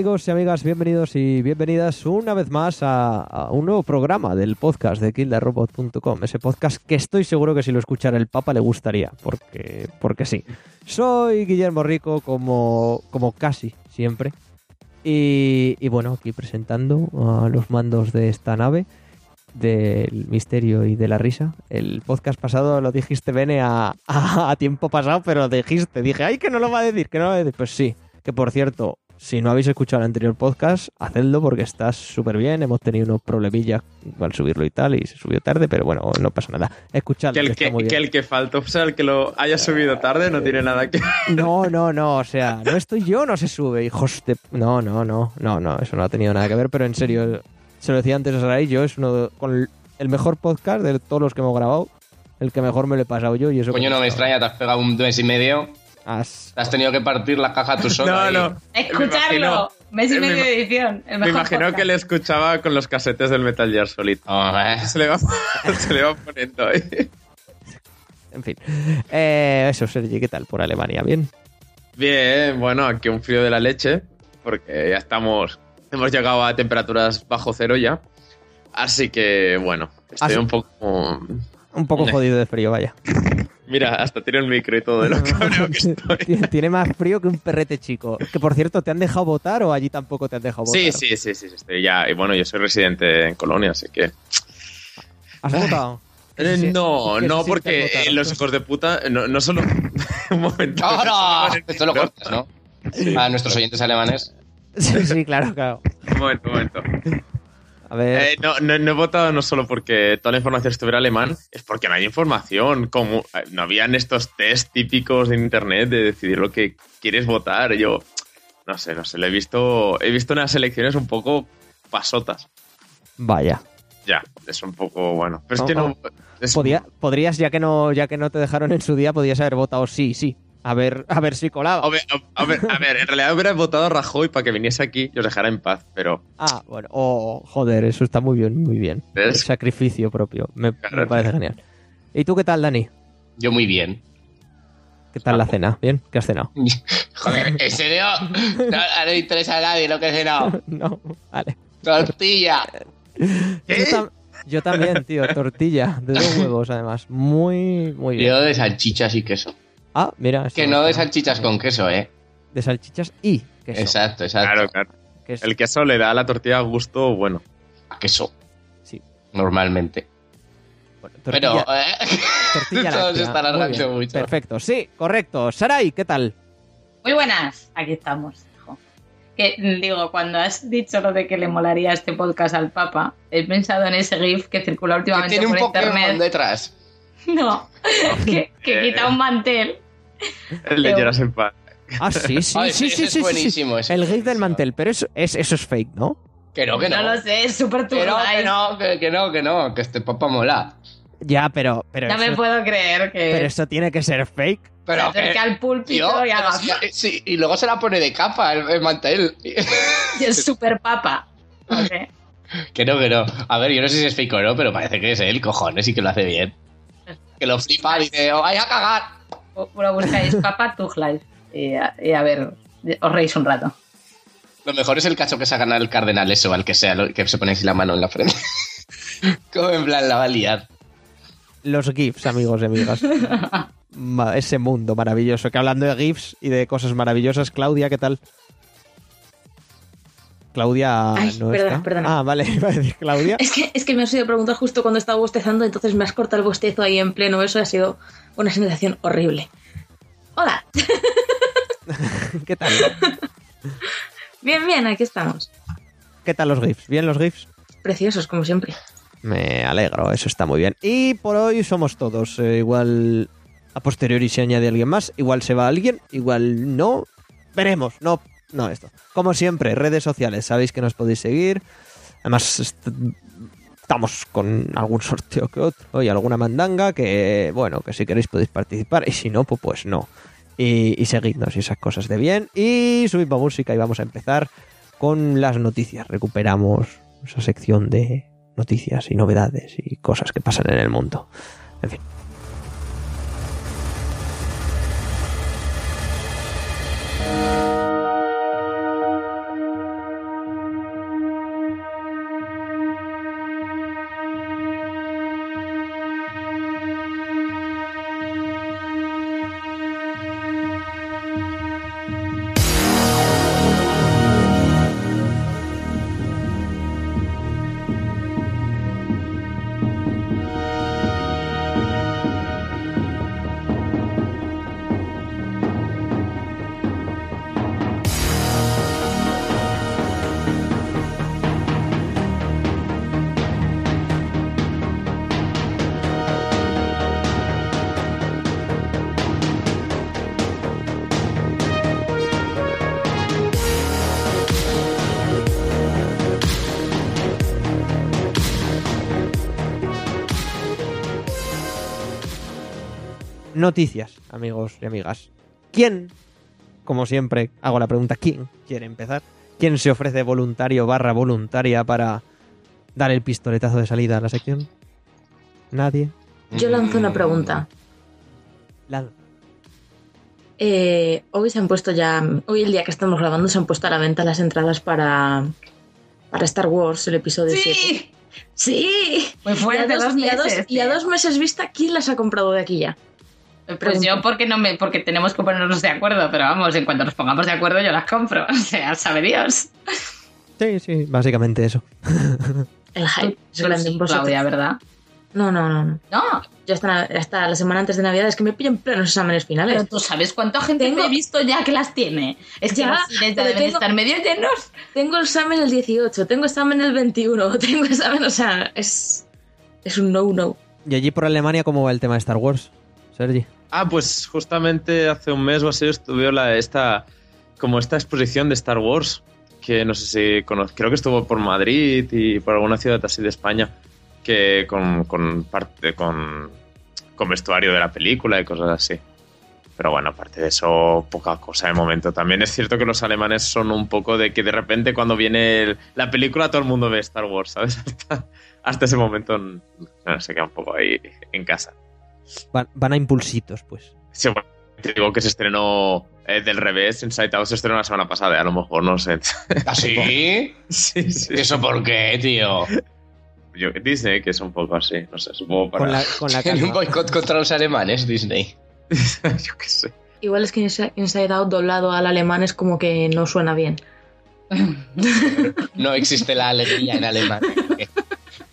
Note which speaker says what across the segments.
Speaker 1: Amigos y amigas, bienvenidos y bienvenidas una vez más a, un nuevo programa del podcast de killerobot.com, ese podcast que estoy seguro que si lo escuchara el Papa le gustaría, porque, porque sí. Soy Guillermo Rico como, como casi siempre y, y bueno, aquí presentando a los mandos de esta nave del misterio y de la risa. El podcast pasado lo dijiste, Bene, a, a, tiempo pasado, pero dijiste, dije, ay, que no lo va a decir, que no lo va a decir. Pues sí, que por cierto, si no habéis escuchado el anterior podcast, hacedlo porque está súper bien. Hemos tenido unos problemillas al subirlo y tal, y se subió tarde, pero bueno, no pasa nada. Escuchadlo.
Speaker 2: Que el
Speaker 1: que
Speaker 2: que,
Speaker 1: está muy
Speaker 2: que
Speaker 1: bien.
Speaker 2: el que faltó, o sea, el que lo haya subido tarde no tiene nada que
Speaker 1: No, no, no, o sea, no estoy yo, no se sube, hijos de... No, no, no, no, no, eso no ha tenido nada que ver, pero en serio, se lo decía antes a Sarai, yo es uno de- con el, el mejor podcast de todos los que hemos grabado, el que mejor me lo he pasado yo y eso...
Speaker 3: Coño, no me extraña, te has pegado un mes y medio.
Speaker 1: Has-
Speaker 3: Te has tenido que partir la caja tú solo.
Speaker 2: No,
Speaker 3: ahí.
Speaker 2: no.
Speaker 4: Escucharlo. Mes y
Speaker 2: me
Speaker 4: medio de edición. El
Speaker 2: Me imagino
Speaker 4: podcast.
Speaker 2: que le escuchaba con los casetes del Metal Gear Solid.
Speaker 3: Hombre.
Speaker 2: Se le va, se le va poniendo ahí.
Speaker 1: En fin. Eh, eso, Sergi, ¿qué tal por Alemania? ¿Bien?
Speaker 2: Bien, bueno, aquí un frío de la leche, porque ya estamos, hemos llegado a temperaturas bajo cero ya. Así que, bueno, estoy
Speaker 1: Así-
Speaker 2: un poco...
Speaker 1: Un poco jodido de frío, vaya.
Speaker 2: Mira, hasta tiro el micro y todo de lo cabreo que estoy.
Speaker 1: Tiene- Tiene más frío que un perrete chico. Que por cierto, ¿te han dejado votar o allí tampoco te han dejado votar?
Speaker 2: Sí, sí, sí, sí, estoy ya. Y bueno, yo soy residente en Colonia, así que...
Speaker 1: ¿Has votado?
Speaker 2: Eh,
Speaker 1: Sí, sí.
Speaker 2: no,
Speaker 1: ¿Qué
Speaker 2: no, porque
Speaker 1: votar?
Speaker 2: los hijos de puta, no, no solo... un momento.
Speaker 3: ¡Ahora! Esto lo cortas, ¿no? A nuestros oyentes alemanes.
Speaker 1: Sí, sí, claro, claro.
Speaker 2: Un momento, un momento.
Speaker 1: A ver...
Speaker 2: Eh, no, no, no he votado no solo porque toda la información estuviera alemán, es porque no hay información. Como eh, no habían estos test típicos de internet de decidir lo que quieres votar. Yo no sé, no sé. Lo he visto, he visto unas elecciones un poco pasotas.
Speaker 1: Vaya.
Speaker 2: Ya, es un poco bueno. Pero es
Speaker 1: Oh,
Speaker 2: que no.
Speaker 1: oh.
Speaker 2: es-
Speaker 1: Podía- podrías, ya que no, ya que no te dejaron en su día, podías haber votado sí, sí. A ver, a ver si colaba.
Speaker 2: A ver, a ver, a ver, en realidad hubiera votado a Rajoy para que viniese aquí y os dejara en paz, pero
Speaker 1: Ah, bueno. Oh, joder, eso está muy bien, muy bien. Sacrificio propio. Me, parece genial. ¿Y tú qué tal, Dani?
Speaker 3: Yo muy bien.
Speaker 1: ¿Qué tal la cena? ¿Bien? ¿Qué has cenado?
Speaker 3: Joder, ¿en serio? No, no le interesa a nadie lo que he cenado.
Speaker 1: no, vale.
Speaker 3: Tortilla.
Speaker 1: Yo, tam- yo también, tío. Tortilla de dos huevos, además. Muy, muy bien.
Speaker 3: Yo de salchichas y queso.
Speaker 1: Ah, mira.
Speaker 3: Que no de salchichas con queso, ¿eh?
Speaker 1: De salchichas y queso.
Speaker 3: Exacto, exacto.
Speaker 2: claro, claro.
Speaker 1: que
Speaker 2: El queso le da a la tortilla gusto bueno.
Speaker 3: A queso,
Speaker 1: Sí.
Speaker 3: normalmente.
Speaker 1: bueno,
Speaker 3: Pero,
Speaker 1: tortilla,
Speaker 3: ¿eh?
Speaker 1: tortilla
Speaker 3: mucho.
Speaker 1: Perfecto, sí, correcto. Sarai, ¿qué tal?
Speaker 4: Muy buenas. Aquí estamos. hijo. Que digo, cuando has dicho lo de que le molaría este podcast al Papa, he pensado en ese GIF que circula
Speaker 3: Que
Speaker 4: últimamente
Speaker 3: tiene un
Speaker 4: por
Speaker 3: Pokémon
Speaker 4: internet.
Speaker 3: detrás.
Speaker 4: No, que, que quita un mantel.
Speaker 2: El de
Speaker 4: Pero-
Speaker 2: Jurassic Park.
Speaker 1: Ah, sí, sí,
Speaker 3: Ay,
Speaker 1: sí, sí,
Speaker 3: es
Speaker 1: sí, sí,
Speaker 3: buenísimo,
Speaker 1: sí.
Speaker 3: ese
Speaker 1: El GIF del mantel, pero eso, es, eso es fake, ¿no?
Speaker 3: Que no, que no.
Speaker 4: No lo sé, es súper
Speaker 3: Que no, que no, que, que no, que no, que este papa mola.
Speaker 1: Ya, pero, pero,
Speaker 4: No me puedo creer que
Speaker 1: pero eso tiene que ser fake.
Speaker 4: se
Speaker 3: Pero
Speaker 4: acerque
Speaker 3: que,
Speaker 4: al púlpito
Speaker 3: tío,
Speaker 4: y haga...
Speaker 3: sí, sí, y luego se la pone de capa el, el mantel.
Speaker 4: Y es súper Papa.
Speaker 3: Que no, que no. A ver, yo no sé si es fake o no, pero parece que es él, cojones, y que lo hace bien. Que lo flipa, dice, "Oh, vaya a cagar.
Speaker 4: O- Lo buscáis Papa Tug Life. Y a, y a ver, os reís un rato.
Speaker 3: Lo mejor es el cacho que sacan al cardenal, eso, al que sea, que se pone así la mano en la frente. Como en plan, la va a liar.
Speaker 1: Los GIFs, amigos y amigas. Ese mundo maravilloso. Que hablando de GIFs y de cosas maravillosas, Claudia, ¿qué tal? Claudia
Speaker 5: Ay,
Speaker 1: no
Speaker 5: perdona,
Speaker 1: está.
Speaker 5: perdona.
Speaker 1: Ah, vale, iba a decir Claudia.
Speaker 5: Es que, es que me has ido a preguntar justo cuando estaba bostezando, entonces me has cortado el bostezo ahí en pleno. Eso ha sido una sensación horrible. Hola.
Speaker 1: ¿Qué tal?
Speaker 5: Bien, bien, aquí estamos.
Speaker 1: ¿Qué tal los GIFs? ¿Bien los GIFs?
Speaker 5: Preciosos, como siempre.
Speaker 1: Me alegro, eso está muy bien. Y por hoy somos todos. eh, igual a posteriori se añade alguien más, igual se va alguien, igual no. Veremos, no, no esto. Como siempre, redes sociales, sabéis que nos podéis seguir. Además, est- estamos con algún sorteo que otro y alguna mandanga que, bueno, que si queréis podéis participar y si no, pues, pues no. Y, y seguidnos y esas cosas de bien. Y subimos música y vamos a empezar con las noticias. Recuperamos esa sección de noticias y novedades y cosas que pasan en el mundo. En fin. Noticias, amigos y amigas. ¿Quién, como siempre, hago la pregunta, ¿quién quiere empezar? ¿Quién se ofrece voluntario barra voluntaria para dar el pistoletazo de salida a la sección? ¿Nadie?
Speaker 5: Yo lanzo una pregunta. Eh, hoy se han puesto ya, hoy el día que estamos grabando, se han puesto a la venta las entradas para, para Star Wars, el episodio 7.
Speaker 4: Sí,
Speaker 5: ¡Sí!
Speaker 4: muy fuerte,
Speaker 5: y, a dos,
Speaker 4: dos
Speaker 5: y a dos-
Speaker 4: meses.
Speaker 5: y a dos meses vista, ¿quién las ha comprado de aquí ya?
Speaker 4: Pues yo porque no me, porque tenemos que ponernos de acuerdo, pero vamos, en cuanto nos pongamos de acuerdo yo las compro. O sea, sabe Dios.
Speaker 1: Sí, sí, básicamente eso.
Speaker 5: El hype es grande en vosotros.
Speaker 4: Claudia, ¿verdad?
Speaker 5: No, no, no. no.
Speaker 4: No,
Speaker 5: Ya hasta, hasta la semana antes de Navidad es que me pillan plenos exámenes finales.
Speaker 4: pero tú sabes cuánta gente
Speaker 5: Tengo-
Speaker 4: me he visto ya que las tiene. Es que
Speaker 5: Ya,
Speaker 4: cines ya deben
Speaker 5: tengo-
Speaker 4: estar medio llenos.
Speaker 5: Tengo examen el 18, tengo examen el 21, tengo examen, o sea, es, es un no-no.
Speaker 1: ¿Y allí por Alemania cómo va el tema de Star Wars? Sergi.
Speaker 2: Ah, pues justamente hace un mes o así estuve la, esta, como esta exposición de Star Wars, que no sé si conoz- creo que estuvo por Madrid y por alguna ciudad así de España, que con, con parte, con, con vestuario de la película y cosas así. Pero bueno, aparte de eso, poca cosa de momento. También es cierto que los alemanes son un poco de que de repente cuando viene la película todo el mundo ve Star Wars, ¿sabes? Hasta, hasta ese momento no, se queda un poco ahí en casa.
Speaker 1: Van, van a impulsitos, pues.
Speaker 2: Sí, bueno, te digo que se estrenó eh, del revés, Inside Out se estrenó la semana pasada, a lo mejor, no sé.
Speaker 3: ¿Así?
Speaker 2: sí, sí.
Speaker 3: ¿Eso por qué, tío?
Speaker 2: Yo, Disney, que es un poco así, no sé, supongo para...
Speaker 1: Con la, con la
Speaker 3: Tiene un boicot contra los alemanes, Disney.
Speaker 2: yo qué sé.
Speaker 5: Igual es que Inside Inside Out doblado al alemán es como que no suena bien.
Speaker 3: No existe la alegría en alemán.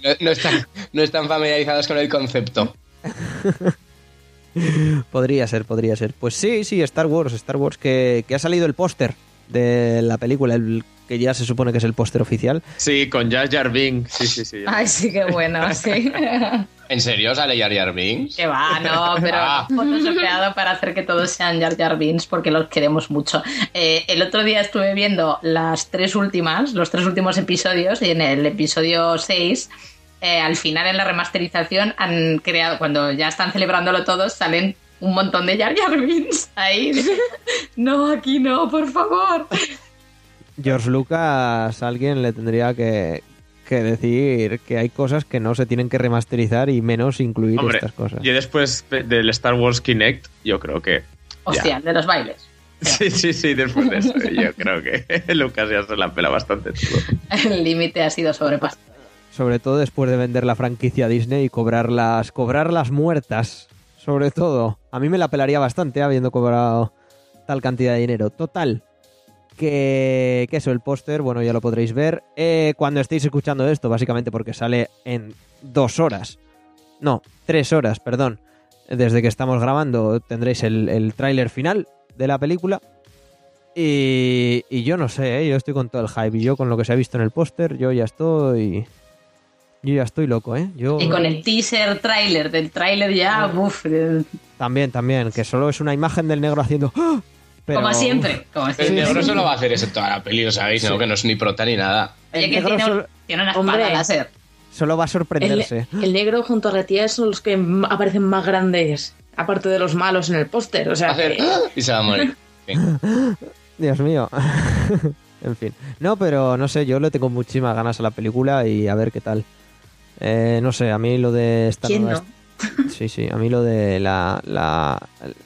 Speaker 3: No, no están, no están familiarizados con el concepto.
Speaker 1: Podría ser, podría ser. Pues sí, sí, Star Wars, Star Wars, que, que ha salido el póster de la película, el que ya se supone que es el póster oficial.
Speaker 2: Sí, con Jar Jar Binks, sí, sí, sí.
Speaker 4: Ay, sí, qué bueno, sí.
Speaker 3: ¿En serio sale Jar Jar Binks?
Speaker 4: que va, no, pero
Speaker 3: Ah.
Speaker 4: photoshopeado para hacer que todos sean Jar Jar Binks porque los queremos mucho. Eh, el otro día estuve viendo las tres últimas, los tres últimos episodios y en el episodio 6 eh, al final en la remasterización han creado, cuando ya están celebrándolo todos, salen un montón de Jar Jar Binks ahí. no, aquí no, por favor.
Speaker 1: George Lucas, alguien le tendría que, que decir que hay cosas que no se tienen que remasterizar y menos incluir
Speaker 2: Hombre,
Speaker 1: estas cosas.
Speaker 2: Y después del Star Wars Kinect, yo creo que...
Speaker 4: Hostia, de los bailes.
Speaker 2: Sí, sí, sí, después de eso, yo creo que Lucas ya se la pela bastante todo.
Speaker 4: El límite ha sido sobrepasado.
Speaker 1: Sobre todo después de vender la franquicia Disney y cobrarlas, cobrarlas muertas. Sobre todo. A mí me la pelaría bastante habiendo cobrado tal cantidad de dinero. Total. Que, que eso, el póster, bueno, ya lo podréis ver eh, cuando estéis escuchando esto, básicamente porque sale en dos horas. No, tres horas, perdón. Desde que estamos grabando tendréis el, el tráiler final de la película. Y, y yo no sé, ¿eh? yo estoy con todo el hype. Y yo con lo que se ha visto en el póster, yo ya estoy... Yo ya estoy loco, ¿eh? Yo...
Speaker 4: Y con el teaser trailer del tráiler ya, uff,
Speaker 1: También, también, que solo es una imagen del negro haciendo... ¡Ah! Pero-
Speaker 4: como siempre. Como
Speaker 3: El negro solo va a hacer eso en toda la peli, lo sabéis, ¿no? Que no es ni prota ni nada.
Speaker 4: Oye,
Speaker 1: El
Speaker 4: que
Speaker 1: negro
Speaker 4: tiene,
Speaker 1: solo-
Speaker 4: tiene una espada
Speaker 5: Hombre.
Speaker 4: láser.
Speaker 1: Solo va a
Speaker 5: El,
Speaker 1: sorprenderse.
Speaker 5: el negro junto a la tía son los que aparecen más grandes, aparte de los malos en el póster. O sea,
Speaker 3: a hacer
Speaker 5: que-
Speaker 3: ¡ah! y se va a morir.
Speaker 1: Dios mío. en fin. No, pero no sé, yo le tengo muchísimas ganas a la película y a ver qué tal. Eh, no sé, a mí lo de esta
Speaker 5: ¿Quién
Speaker 1: nueva-
Speaker 5: no?
Speaker 1: Sí, sí, a mí lo de la, la,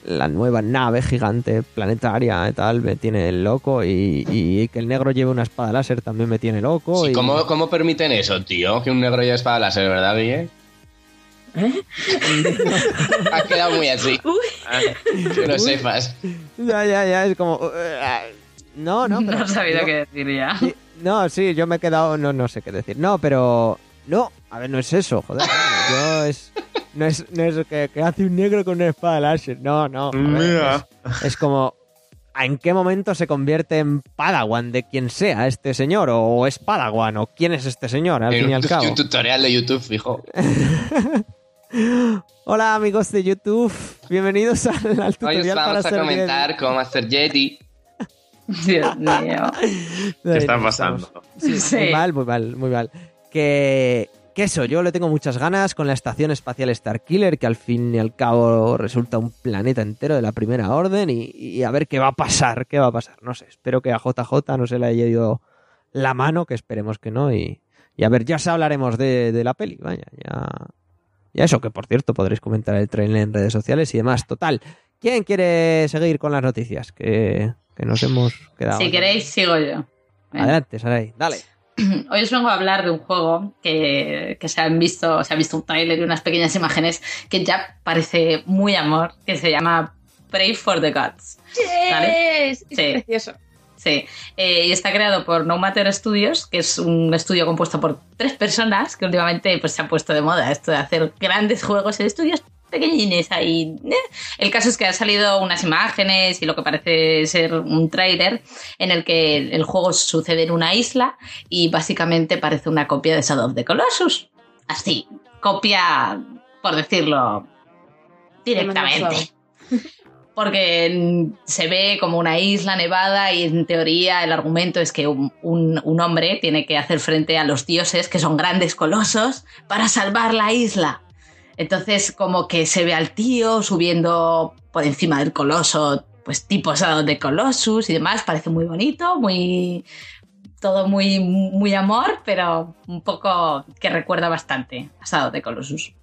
Speaker 1: la nueva nave gigante planetaria y tal me tiene loco y, y que el negro lleve una espada láser también me tiene loco.
Speaker 3: Sí,
Speaker 1: y...
Speaker 3: ¿cómo, ¿Cómo permiten eso, tío? Que un negro ya espada láser, ¿verdad, Guille?
Speaker 5: ¿Eh?
Speaker 3: Ha quedado muy así.
Speaker 2: Ah,
Speaker 3: Que lo sepas.
Speaker 1: Ya, ya, ya, es como... No, no, pero...
Speaker 4: No he sabido
Speaker 1: yo-
Speaker 4: qué decir ya.
Speaker 1: No, sí, yo me he quedado, no, no sé qué decir. No, pero no, a ver, no es eso, joder. Yo es, no es, no es que, que hace un negro con una espada láser. No, no. a ver,
Speaker 2: Mira.
Speaker 1: Es, es como, ¿en qué momento se convierte en Padawan de quien sea este señor? O es Padawan, o quién es este señor, al fin y al
Speaker 3: Un,
Speaker 1: cabo.
Speaker 3: un tutorial de YouTube, fijo.
Speaker 1: Hola amigos de YouTube, bienvenidos al, al
Speaker 3: Hoy
Speaker 1: tutorial
Speaker 3: os
Speaker 1: para
Speaker 3: vamos a
Speaker 1: ser
Speaker 3: comentar cómo hacer Jedi.
Speaker 4: Dios mío.
Speaker 1: Jedi.
Speaker 2: ¿Qué está pasando?
Speaker 1: Sí,
Speaker 4: Sí.
Speaker 1: Muy mal, muy mal, muy mal. Que, Que eso, yo le tengo muchas ganas con la estación espacial Starkiller, que al fin y al cabo resulta un planeta entero de la primera orden, y, y a ver qué va a pasar, qué va a pasar. No sé, espero que a JJ no se le haya ido la mano, que esperemos que no, y, y a ver, ya os hablaremos de, de la peli, vaya, ya... Ya eso, que por cierto podréis comentar el trailer en redes sociales y demás. Total, ¿quién quiere seguir con las noticias? Que, que nos hemos quedado.
Speaker 4: Si queréis, sigo yo.
Speaker 1: Adelante, Saray, dale.
Speaker 4: Hoy os vengo a hablar de un juego que, que se han visto, se ha visto un tráiler y unas pequeñas imágenes que ya parece muy amor, que se llama Pray for the Gods. ¿Vale?
Speaker 5: Yes, es
Speaker 4: Sí.
Speaker 5: precioso.
Speaker 4: Sí, eh, y está creado por No Matter Studios, que es un estudio compuesto por tres personas que últimamente pues, se ha puesto de moda esto de hacer grandes juegos en estudios pequeñines ahí. eh. El caso es que han salido unas imágenes y lo que parece ser un tráiler en el que el, juego sucede en una isla y básicamente parece una copia de Shadow of the Colossus. Así, copia, por decirlo directamente. Porque se ve como una isla nevada y en teoría el argumento es que un, un- un hombre tiene que hacer frente a los dioses, que son grandes colosos, para salvar la isla. Entonces como que se ve al tío subiendo por encima del coloso, pues tipo Shadow de Colossus y demás, parece muy bonito, muy... Todo muy, muy amor, pero un poco que recuerda bastante a Shadow de Colossus.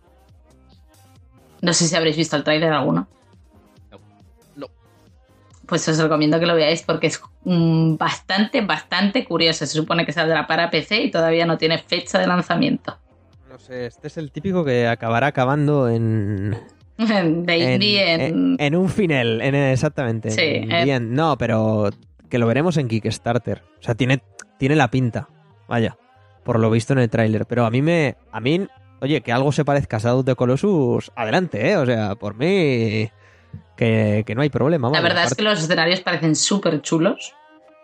Speaker 4: No sé si habréis visto el tráiler alguno.
Speaker 3: No.
Speaker 4: Pues os recomiendo que lo veáis porque es mm, bastante, bastante curioso. Se supone que saldrá para PC y todavía no tiene fecha de lanzamiento.
Speaker 1: Sé, este es el típico que acabará acabando en.
Speaker 4: En...
Speaker 1: en, en un final, en, exactamente.
Speaker 4: Sí,
Speaker 1: en
Speaker 4: eh.
Speaker 1: No, pero que lo veremos en Kickstarter. O sea, tiene, tiene la pinta. Vaya, por lo visto en el tráiler. Pero a mí me. A mí, oye, que algo se parezca a Shadow de Colossus, adelante, ¿eh? O sea, por mí. Que, que no hay problema.
Speaker 4: La verdad es que los escenarios parecen súper chulos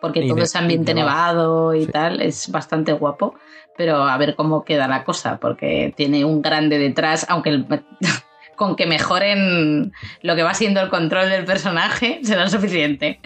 Speaker 4: porque todo ese ambiente
Speaker 1: nevado.
Speaker 4: nevado y
Speaker 1: Sí.
Speaker 4: tal es bastante guapo. Pero a ver cómo queda la cosa porque tiene un grande detrás, aunque el- con que mejoren lo que va siendo el control del personaje será suficiente.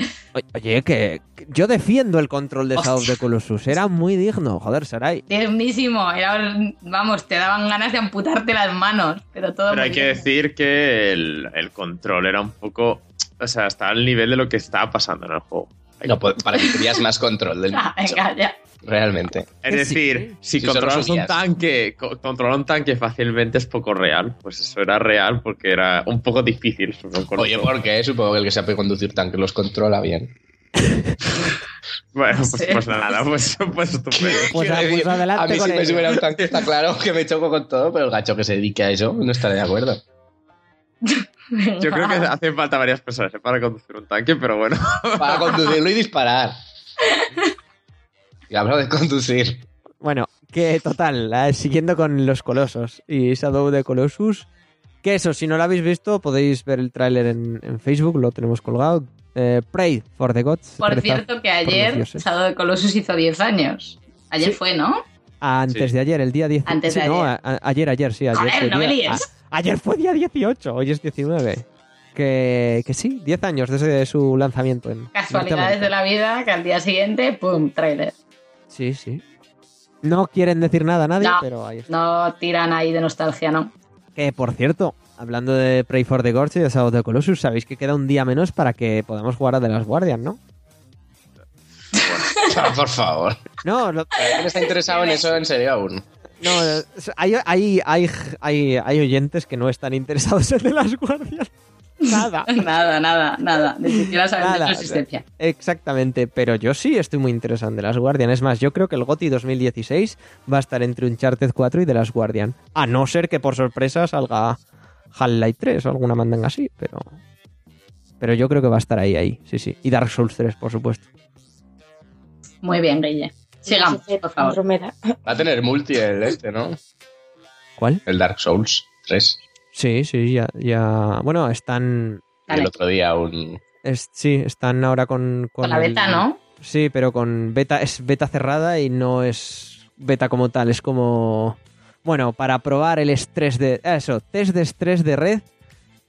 Speaker 1: Oye, que, que yo defiendo el control de Shadow
Speaker 4: Hostia.
Speaker 1: de Colossus. Era muy digno, joder, Sarai.
Speaker 4: Dignísimo, era, vamos, te daban ganas de amputarte las manos, pero todo
Speaker 2: Pero hay que decir que el, el control era un poco. O sea, está al nivel de lo que estaba pasando en el juego.
Speaker 3: No, pues, para que tenías más control del
Speaker 4: Ah, venga, ya.
Speaker 3: Realmente.
Speaker 2: Es
Speaker 1: sí.
Speaker 2: decir, si
Speaker 3: Si
Speaker 2: controlas un tanque, co- controlar un tanque fácilmente es poco real. Pues eso era real porque era un poco difícil. supongo,
Speaker 3: Oye,
Speaker 2: eso.
Speaker 3: ¿por qué? Supongo que el que sabe conducir tanque los controla bien.
Speaker 2: Bueno,
Speaker 4: No
Speaker 2: pues, pues nada, pues, pues estupendo.
Speaker 1: Pues, pues adelante
Speaker 3: a mí
Speaker 1: con
Speaker 3: si me subiera un tanque está claro que me choco con todo, pero el gacho que se dedique a eso no estaré de acuerdo.
Speaker 2: Yo creo que hacen falta varias personas ¿eh? para conducir un tanque, pero bueno.
Speaker 3: Para conducirlo y disparar. Y hablo de conducir.
Speaker 1: Bueno, que total, eh, siguiendo con los colosos y Shadow de Colossus, que eso, si no lo habéis visto, podéis ver el tráiler en, en Facebook, lo tenemos colgado. Eh, Pray for the Gods.
Speaker 4: Por cierto, que ayer. Shadow de Colossus hizo 10 años. Ayer
Speaker 1: Sí.
Speaker 4: fue, ¿no?
Speaker 1: Antes
Speaker 2: Sí.
Speaker 1: de ayer, el día 10.
Speaker 4: Antes de
Speaker 1: no,
Speaker 4: ayer.
Speaker 1: a- a- ayer, ayer, sí. Ayer,
Speaker 4: Joder, no me
Speaker 1: día-
Speaker 4: líes.
Speaker 1: a- ayer fue día 18, hoy es 19. Que, que sí, 10 años desde su lanzamiento en
Speaker 4: Casualidades de la vida que al día siguiente, ¡pum! Trailer.
Speaker 1: Sí, sí. No quieren decir nada a nadie,
Speaker 4: No.
Speaker 1: pero ahí está.
Speaker 4: No tiran ahí de nostalgia, ¿no?
Speaker 1: Que por cierto, hablando de Pray for the Gods y de Shadow of the Colossus, sabéis que queda un día menos para que podamos jugar a The Last Guardian, ¿no?
Speaker 3: Por favor.
Speaker 1: No, lo-
Speaker 3: ¿Quién está interesado en eso en serio aún?
Speaker 1: no hay, hay, hay, hay oyentes que no están interesados en The Last Guardian. Nada.
Speaker 4: Nada, nada, nada. Ni siquiera saben de su existencia.
Speaker 1: Exactamente, pero yo sí estoy muy interesado en The Last Guardian. Es más, yo creo que el GOTY 2016 va a estar entre Uncharted 4 y The Last Guardian. A no ser que por sorpresa salga Half-Life 3 o alguna mandanga así, pero... Pero yo creo que va a estar ahí, ahí, sí, sí. Y Dark Souls 3, por supuesto.
Speaker 4: Muy bien, Guille. Sigamos, por favor.
Speaker 3: Va a tener multi el este, ¿no?
Speaker 1: ¿Cuál?
Speaker 3: El Dark Souls 3.
Speaker 1: Sí, sí, ya... ya... Bueno, están...
Speaker 3: El otro día un...
Speaker 1: es- sí, están ahora con...
Speaker 4: Con la
Speaker 1: el-
Speaker 4: beta, ¿no?
Speaker 1: Sí, pero con beta es beta cerrada y no es beta como tal, es como bueno, para probar el estrés de eso, test de estrés de red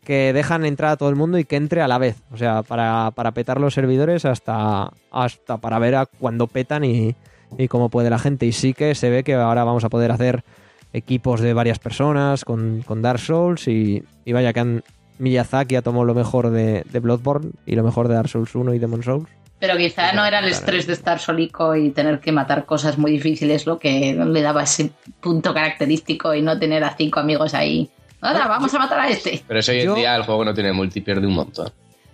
Speaker 1: que dejan entrar a todo el mundo y que entre a la vez, o sea, para, para petar los servidores hasta hasta para ver a cuándo petan y, y cómo puede la gente. Y sí que se ve que ahora vamos a poder hacer equipos de varias personas con, con Dark Souls y, y vaya que han, Miyazaki ha tomado lo mejor de, de Bloodborne y lo mejor de Dark Souls 1 y Demon Souls.
Speaker 4: Pero quizá no era el estrés de estar solico y tener que matar cosas muy difíciles lo que le daba ese punto característico y no tener a cinco amigos ahí. Ahora, vamos a matar a este.
Speaker 3: Pero eso hoy
Speaker 1: Yo-
Speaker 3: en día el juego no tiene multi, pierde un montón.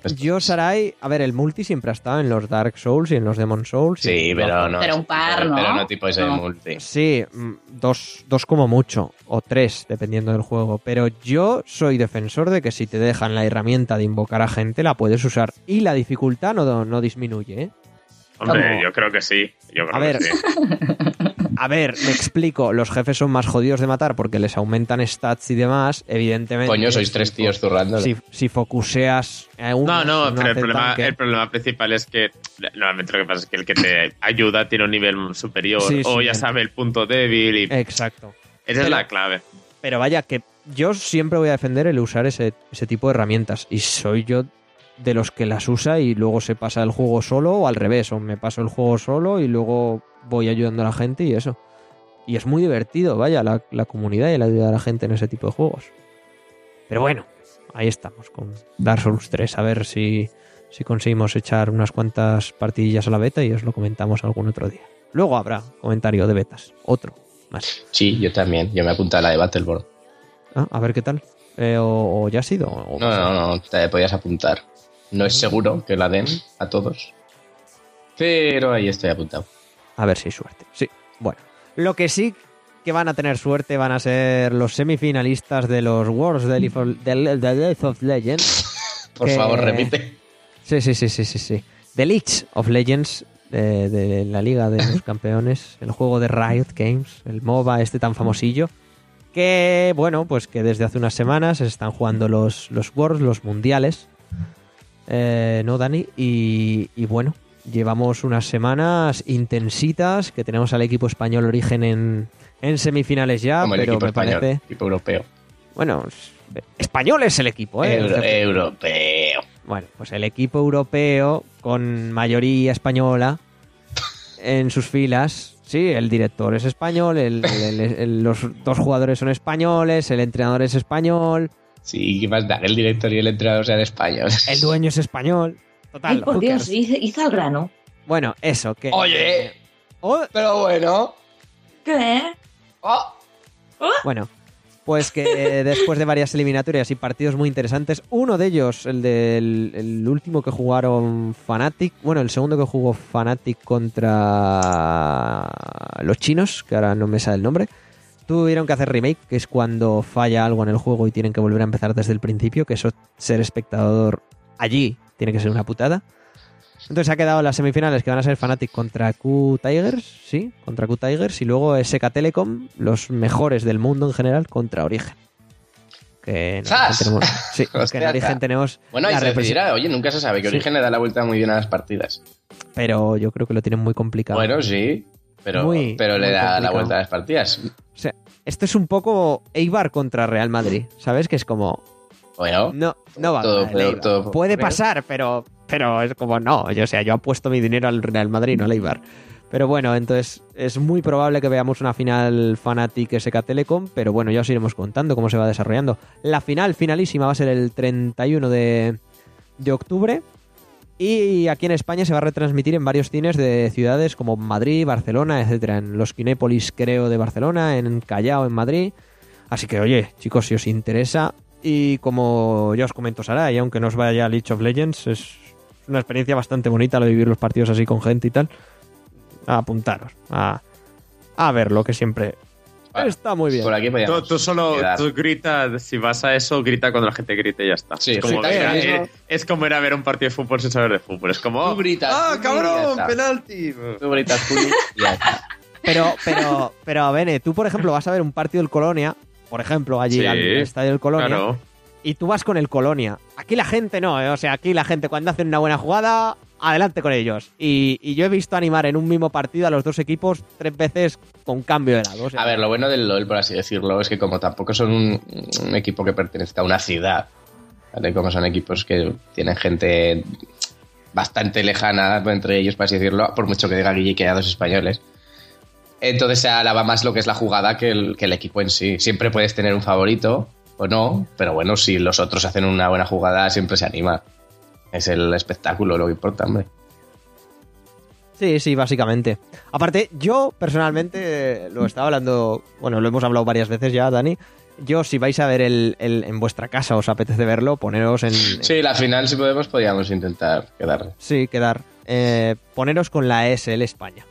Speaker 3: Esto-
Speaker 1: Yo, Sarai, a ver, el multi siempre ha estado en los Dark Souls y en los Demon Souls.
Speaker 3: Sí, pero no.
Speaker 4: Pero un par, ¿no?
Speaker 3: Pero no tipo ese
Speaker 4: No.
Speaker 3: multi.
Speaker 1: Sí, mm, dos, dos como mucho, o tres, dependiendo del juego. Pero yo soy defensor de que si te dejan la herramienta de invocar a gente, la puedes usar. Y la dificultad no, no disminuye, ¿eh?
Speaker 2: Hombre, yo creo que sí. Yo creo
Speaker 1: A ver.
Speaker 2: que sí.
Speaker 1: A ver, me explico. Los jefes son más jodidos de matar porque les aumentan stats y demás, evidentemente.
Speaker 3: Coño, sois tres tíos zurrando.
Speaker 1: Si, si focuseas a uno,
Speaker 2: No, no, pero el problema,
Speaker 1: tanque-
Speaker 2: el problema principal es que normalmente lo que pasa es que el que te ayuda tiene un nivel superior
Speaker 1: Sí,
Speaker 2: o
Speaker 1: sí,
Speaker 2: ya
Speaker 1: bien.
Speaker 2: sabe el punto débil y
Speaker 1: Exacto.
Speaker 2: esa es la clave.
Speaker 1: Pero vaya, que yo siempre voy a defender el usar ese, ese tipo de herramientas. Y soy yo de los que las usa y luego se pasa el juego solo o al revés. O me paso el juego solo y luego voy ayudando a la gente y eso. Y es muy divertido, vaya, la, la comunidad y el ayudar a la gente en ese tipo de juegos. Pero bueno, ahí estamos con Dark Souls 3. A ver si, si conseguimos echar unas cuantas partidillas a la beta y os lo comentamos algún otro día. Luego habrá comentario de betas. Otro más.
Speaker 3: Sí, yo también. Yo me apunté a la de Battleborn.
Speaker 1: Ah, a ver qué tal. Eh, o, o ya ha sido. o-
Speaker 3: No, no, no, te podías apuntar. No es seguro que la den a todos. Pero ahí estoy apuntado.
Speaker 1: A ver si hay suerte. Sí. Bueno. Lo que sí que van a tener suerte van a ser los semifinalistas de los Worlds de League of, Legends.
Speaker 3: Por
Speaker 1: Que-
Speaker 3: favor, repite.
Speaker 1: Sí, sí, sí, sí, sí, sí. The League of Legends de, de la Liga de los Campeones, el juego de Riot Games, el MOBA este tan famosillo, que bueno, pues que desde hace unas semanas se están jugando los, los Worlds, los mundiales, Eh, ¿no, Dani? Y, y bueno, llevamos unas semanas intensitas, que tenemos al equipo español Origen en, en semifinales ya,
Speaker 3: Como el
Speaker 1: pero
Speaker 3: equipo
Speaker 1: me
Speaker 3: español,
Speaker 1: parece...
Speaker 3: equipo europeo.
Speaker 1: Bueno, es- español es el equipo, ¿eh?
Speaker 3: Euro- europeo.
Speaker 1: bueno, pues el equipo europeo con mayoría española en sus filas. Sí, el director es español, el- el- el- los dos jugadores son españoles, el entrenador es español,
Speaker 3: Sí, ¿qué más da? Que el director y el entrenador sean españoles.
Speaker 1: el dueño es español. Total,
Speaker 5: Ay, por Dios, hizo, hizo al grano.
Speaker 1: Bueno, eso, que...
Speaker 3: Oye.
Speaker 1: Oh,
Speaker 3: Pero bueno.
Speaker 5: ¿Qué?
Speaker 3: Oh,
Speaker 1: Bueno, pues que eh, después de varias eliminatorias y partidos muy interesantes, uno de ellos, el del el último que jugaron Fnatic, bueno, el segundo que jugó Fnatic contra los chinos, que ahora no me sale el nombre, tuvieron que hacer remake, que es cuando falla algo en el juego y tienen que volver a empezar desde el principio, que eso ser espectador allí tiene que ser una putada. Entonces ha quedado las semifinales que van a ser Fnatic contra Q Tigers, sí, contra Q Tigers y luego SK Telecom, los mejores del mundo en general contra Origen. Que en. Origen tenemos, sí, que en Origen tenemos
Speaker 3: Bueno, ahí se decidirá. Oye, nunca se sabe que
Speaker 1: Sí.
Speaker 3: Origen le da la vuelta muy bien a las partidas.
Speaker 1: pero yo creo que lo tienen muy complicado.
Speaker 3: Bueno, sí. Pero,
Speaker 1: Muy,
Speaker 3: pero le da la vuelta a las partidas.
Speaker 1: O sea, esto es un poco Eibar contra Real Madrid, ¿sabes? Que es como
Speaker 3: Bueno,
Speaker 1: no no va a
Speaker 3: Todo
Speaker 1: ganar el
Speaker 3: peor,
Speaker 1: Eibar.
Speaker 3: todo
Speaker 1: Puede
Speaker 3: peor.
Speaker 1: pasar, pero pero es como no, yo o sea, yo apuesto mi dinero al Real Madrid, no al Eibar. Pero bueno, entonces es muy probable que veamos una final Fanatic SK Telecom, pero bueno, ya os iremos contando cómo se va desarrollando. La final finalísima va a ser el 31 de, de octubre y aquí en España se va a retransmitir en varios cines de ciudades como Madrid, Barcelona, etcétera, en los Kinépolis creo de Barcelona, en Callao en Madrid. Así que oye, chicos, si os interesa y como ya os comento Sara, y aunque no os vaya a League of Legends, es una experiencia bastante bonita lo de vivir los partidos así con gente y tal. A apuntaros, a, a verlo, que siempre está muy bien.
Speaker 3: por aquí
Speaker 2: Tú, tú solo tú grita, si vas a eso, grita cuando la gente grite y ya está.
Speaker 3: Sí,
Speaker 2: es, como ver,
Speaker 3: ahora
Speaker 2: eh, es como ir a ver un partido de fútbol sin saber de fútbol. Es como.
Speaker 3: Tú gritas,
Speaker 2: ¡Ah,
Speaker 3: tú
Speaker 2: cabrón! ¡Penalti!
Speaker 3: Tú gritas, Juli, y ya está.
Speaker 1: Pero, pero, pero, Bene, tú, por ejemplo, vas a ver un partido del Colonia, por ejemplo, allí
Speaker 2: Sí,
Speaker 1: al estadio del Colonia,
Speaker 2: Claro.
Speaker 1: y tú vas con el Colonia. Aquí la gente no, ¿eh? o sea, aquí la gente cuando hacen una buena jugada, adelante con ellos. Y, y yo he visto animar en un mismo partido a los dos equipos tres veces con cambio de lado. o sea,
Speaker 3: A ver, lo bueno del LOL, por así decirlo, es que como tampoco son un, un equipo que pertenezca a una ciudad, ¿vale? Como son equipos que tienen gente bastante lejana entre ellos, por así decirlo, por mucho que diga Guille que haya dos españoles, Entonces se alaba más lo que es la jugada que el, que el equipo en sí. Siempre puedes tener un favorito o no, pero bueno, si los otros hacen una buena jugada, siempre se anima. Es el espectáculo lo que importa, hombre.
Speaker 1: Sí, sí, básicamente. Aparte, yo personalmente eh, lo estaba hablando, bueno, lo hemos hablado varias veces ya, Dani. Yo, si vais a ver el, el- en vuestra casa, os apetece verlo, poneros en.
Speaker 3: Sí, la final, si podemos, podríamos intentar quedar.
Speaker 1: Sí, quedar. Eh, poneros con la ESL España.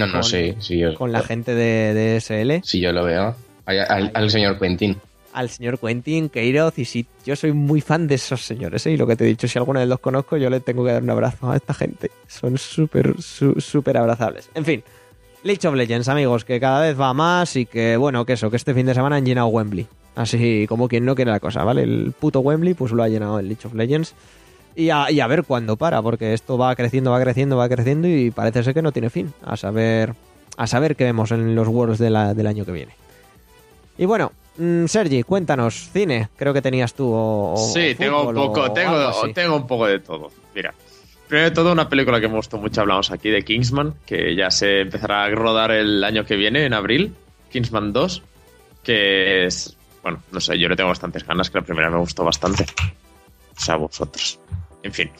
Speaker 3: No, no,
Speaker 1: Con-
Speaker 3: sí, sí, yo,
Speaker 1: Con la gente de, de ESL.
Speaker 3: sí, yo lo veo. Al, al- al señor Quentin.
Speaker 1: Al señor Quentin, Queiroz, y sí, yo soy muy fan de esos señores, ¿eh? Y lo que te he dicho, si alguna vez los conozco, yo le tengo que dar un abrazo a esta gente. Son súper, su- súper abrazables. En fin, League of Legends, amigos, que cada vez va más y que, bueno, que eso, que este fin de semana han llenado Wembley. Así como quien no quiere la cosa, ¿vale? El puto Wembley, pues lo ha llenado el League of Legends. Y a, y a ver cuándo para, porque esto va creciendo, va creciendo, va creciendo y parece ser que no tiene fin. A saber, a saber qué vemos en los Worlds de la- del año que viene. Y bueno, mm, Sergi, cuéntanos, cine, creo que tenías tú o, o
Speaker 2: Sí, tengo un
Speaker 1: o
Speaker 2: poco, tengo, tengo un poco de todo. Mira, primero de todo una película que me gustó mucho, hablamos aquí de Kingsman, que ya se empezará a rodar el año que viene, en abril, Kingsman 2, que es, bueno, no sé, yo le tengo bastantes ganas, que la primera me gustó bastante. O sea, vosotros. En fin.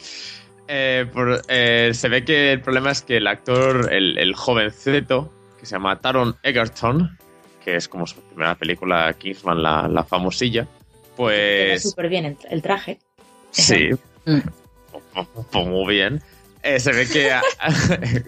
Speaker 2: Eh, por- eh, se ve que el problema es que el actor, el, el jovencito, que se llama Taron Egerton, que es como su primera película, Kingsman, la, la famosilla, pues...
Speaker 5: súper bien el, el traje.
Speaker 2: Sí.
Speaker 4: Mm.
Speaker 2: Pues muy bien. Eh, se ve que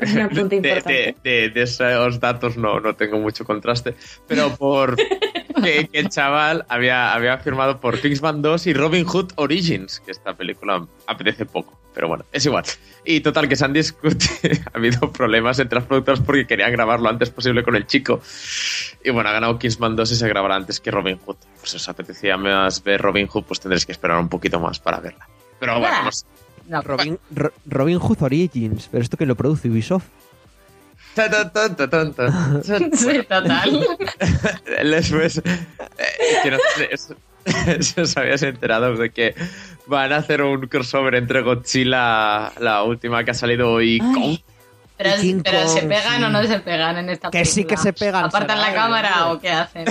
Speaker 2: de, de- de- de esos datos no, no tengo mucho contraste, pero por que, que el chaval había, había firmado por Kingsman 2 y Robin Hood Origins, que esta película apetece poco, pero bueno, es igual. Y total, que se han discutido, ha habido problemas entre las productoras porque querían grabarlo antes posible con el chico. Y bueno, ha ganado Kingsman 2 y se grabará antes que Robin Hood. Pues si os apetecía más ver Robin Hood, pues tendréis que esperar un poquito más para verla. Pero bueno, no sé.
Speaker 4: No,
Speaker 1: Robin, Ro- Robin Hood Origins, pero esto que lo produce Ubisoft.
Speaker 4: Sí, total.
Speaker 2: Después, eh, que no si- si os habías enterado de que van a hacer un crossover entre Godzilla, la última que ha salido, y
Speaker 5: Ay.
Speaker 2: Kong.
Speaker 4: Pero,
Speaker 1: Y King
Speaker 4: pero ¿se pegan
Speaker 1: sí.
Speaker 4: o no se pegan en esta
Speaker 1: Que
Speaker 4: película?
Speaker 1: sí que se pegan,
Speaker 4: ¿Apartan la cámara o qué hacen?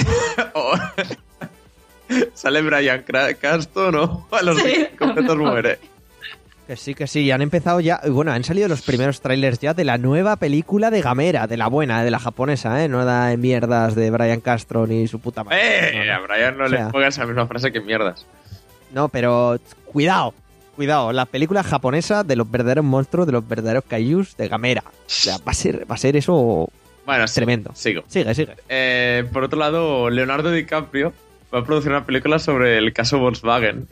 Speaker 2: O- Sale Brian Cra- Caston o a los
Speaker 4: Sí.
Speaker 2: completos muere.
Speaker 1: Que sí, que sí, han empezado ya. Bueno, han salido los primeros trailers ya de la nueva película de Gamera, de la buena, de la japonesa, ¿eh? No da de mierdas de Brian Castro ni su puta madre.
Speaker 2: Eh,
Speaker 1: No,
Speaker 2: a. Brian no
Speaker 1: O sea.
Speaker 2: le pongas esa misma frase que mierdas.
Speaker 1: No, pero cuidado, cuidado, la película japonesa de los verdaderos monstruos, de los verdaderos kaijus de Gamera. O sea, va a ser, va a ser eso
Speaker 2: Bueno,
Speaker 1: tremendo.
Speaker 2: sigo.
Speaker 1: Sigue, sigue.
Speaker 2: Eh, por otro lado, Leonardo DiCaprio va a producir una película sobre el caso Volkswagen.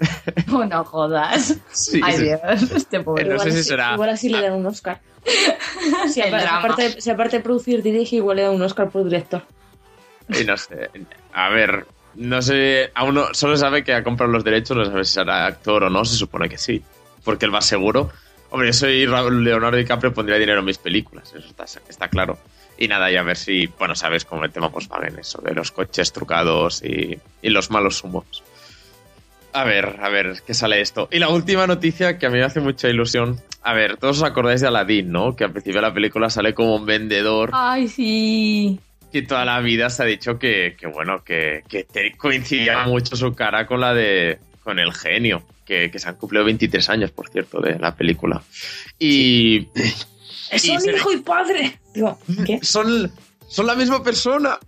Speaker 4: Oh, no jodas.
Speaker 2: Sí,
Speaker 4: Ay,
Speaker 2: sí.
Speaker 4: Dios, este pobre.
Speaker 2: No sé
Speaker 5: Igual
Speaker 2: si
Speaker 5: así-
Speaker 2: será-
Speaker 5: Igual así le dan un Oscar. Si aparte, si de producir, dirige, igual le dan un Oscar por director.
Speaker 2: Y no sé. A ver, no sé. Aún no, solo sabe que ha comprado los derechos, no sabe si será actor o no, se supone que sí. Porque él va seguro. Hombre, yo soy Leonardo DiCaprio, pondría dinero en mis películas, eso está, está claro. Y nada, y a ver si, bueno, sabes como el tema Volkswagen, eso de los coches trucados y, y los malos humos. A ver, a ver, ¿qué sale esto? Y la última noticia que a mí me hace mucha ilusión. A ver, todos os acordáis de Aladdin, ¿no? Que al principio de la película sale como un vendedor
Speaker 4: Ay, sí.
Speaker 2: que toda la vida se ha dicho que, que bueno, que, que te coincidía mucho su cara con la de. con el genio. Que, que se han cumplido 23 años, por cierto, de la película. Y.
Speaker 5: ¡Es
Speaker 2: Se-
Speaker 5: hijo y padre! Digo, ¿qué?
Speaker 2: Son, son la misma persona.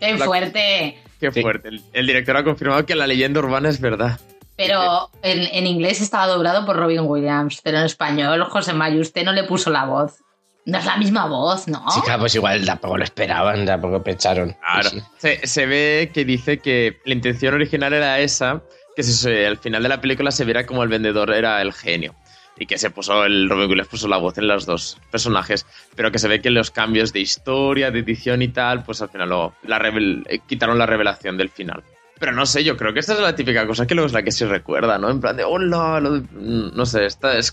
Speaker 4: Qué
Speaker 2: La-
Speaker 4: fuerte.
Speaker 2: Qué
Speaker 3: Sí.
Speaker 2: fuerte. El, el director ha confirmado que la leyenda urbana es verdad.
Speaker 4: Pero en, en inglés estaba doblado por Robin Williams, pero en español, José Mayo, usted no le puso la voz. No es la misma voz, ¿no?
Speaker 3: Sí, claro, pues igual tampoco lo esperaban, tampoco pensaron.
Speaker 2: Claro.
Speaker 3: Sí.
Speaker 2: Se, se ve que dice que la intención original era esa, que se- al final de la película se viera como el vendedor era el genio. Y que se puso, el Robin Williams puso la voz en los dos personajes, pero que se ve que los cambios de historia, de edición y tal, pues al final lo- la revel- eh, quitaron la revelación del final. Pero no sé, yo creo que esta es la típica cosa que luego es la que se recuerda, ¿no? En plan de, hola, lo de- no sé, estas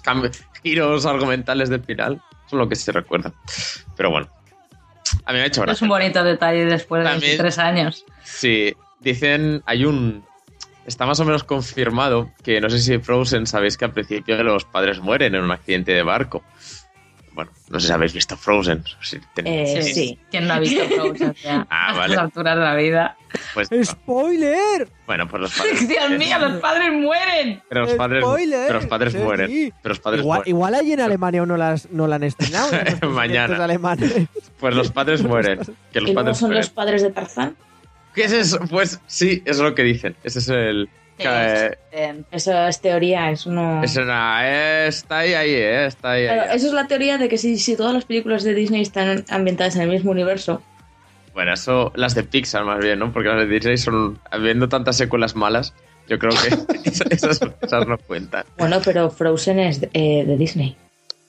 Speaker 2: giros argumentales del final son lo que se recuerda. Pero bueno, a mí me ha hecho gracia.
Speaker 4: Es un bonito detalle después de
Speaker 2: También-
Speaker 4: 23 años.
Speaker 2: Sí, dicen, hay un... Está más o menos confirmado que no sé si Frozen sabéis que al principio los padres mueren en un accidente de barco. bueno, no sé si habéis visto Frozen. Si
Speaker 5: Eh, sí.
Speaker 4: ¿Quién no ha visto Frozen ya?
Speaker 2: Ah,
Speaker 4: a
Speaker 2: vale.
Speaker 4: estas alturas de la vida.
Speaker 2: pues.
Speaker 1: ¡Spoiler!
Speaker 2: bueno, pues los padres.
Speaker 4: Dios mío, los padres mueren.
Speaker 2: Pero los padres,
Speaker 1: ¡Spoiler!
Speaker 2: pero los padres
Speaker 1: Sí,
Speaker 2: mueren.
Speaker 1: sí.
Speaker 2: Pero los padres
Speaker 1: Igual,
Speaker 2: mueren.
Speaker 1: igual allí en Alemania no, las, no la han estrenado.
Speaker 2: Mañana. Pues los padres mueren. Que los
Speaker 5: ¿Y
Speaker 2: padres
Speaker 5: son
Speaker 2: mueren.
Speaker 5: los padres de Tarzán?
Speaker 2: ¿Qué es eso? Pues sí, es lo que dicen. Ese es el. eh,
Speaker 4: Eh,
Speaker 5: Eso es teoría, es una...
Speaker 2: es una- eh, está ahí, ahí, eh, está ahí. ahí.
Speaker 5: Claro, eso es la teoría de que si, si todas las películas de Disney están ambientadas en el mismo universo,
Speaker 2: Bueno, eso, las de Pixar más bien, ¿no? Porque las de Disney son, habiendo tantas secuelas malas, yo creo que esas, esas no cuentan.
Speaker 5: bueno, pero Frozen es de, eh, de Disney.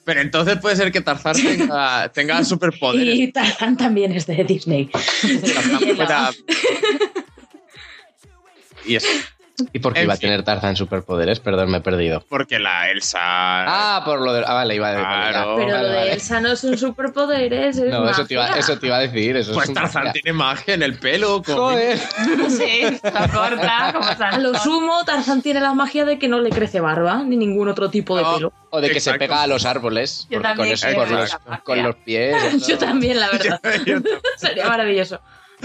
Speaker 2: Pero entonces puede ser que Tarzán tenga, tenga superpoderes.
Speaker 5: Y Tarzán también es de Disney.
Speaker 2: Tarzán pueda- Y eso,
Speaker 3: ¿Y por qué
Speaker 2: En
Speaker 3: iba a tener Tarzan superpoderes? Perdón, me he perdido.
Speaker 2: porque la Elsa...
Speaker 3: Ah, por lo de. Ah, vale, iba a decir.
Speaker 2: Claro.
Speaker 5: Pero
Speaker 3: vale,
Speaker 5: lo de
Speaker 3: vale.
Speaker 5: Elsa no son superpoderes, es
Speaker 3: No, eso te, iba, eso te iba a decir. Eso
Speaker 2: pues
Speaker 3: es
Speaker 2: Tarzán
Speaker 3: magia.
Speaker 2: tiene magia en el pelo. como-
Speaker 3: Joder.
Speaker 4: sí, está corta. Como
Speaker 5: A lo sumo, Tarzán tiene la magia de que no le crece barba ni ningún otro tipo de
Speaker 2: No.
Speaker 5: pelo.
Speaker 3: O de que
Speaker 2: Exacto.
Speaker 3: se pega a los árboles.
Speaker 4: Yo
Speaker 3: con, eso, con, los, con pies. eso.
Speaker 5: Yo también, la verdad.
Speaker 2: Yo- yo-
Speaker 5: Sería maravilloso.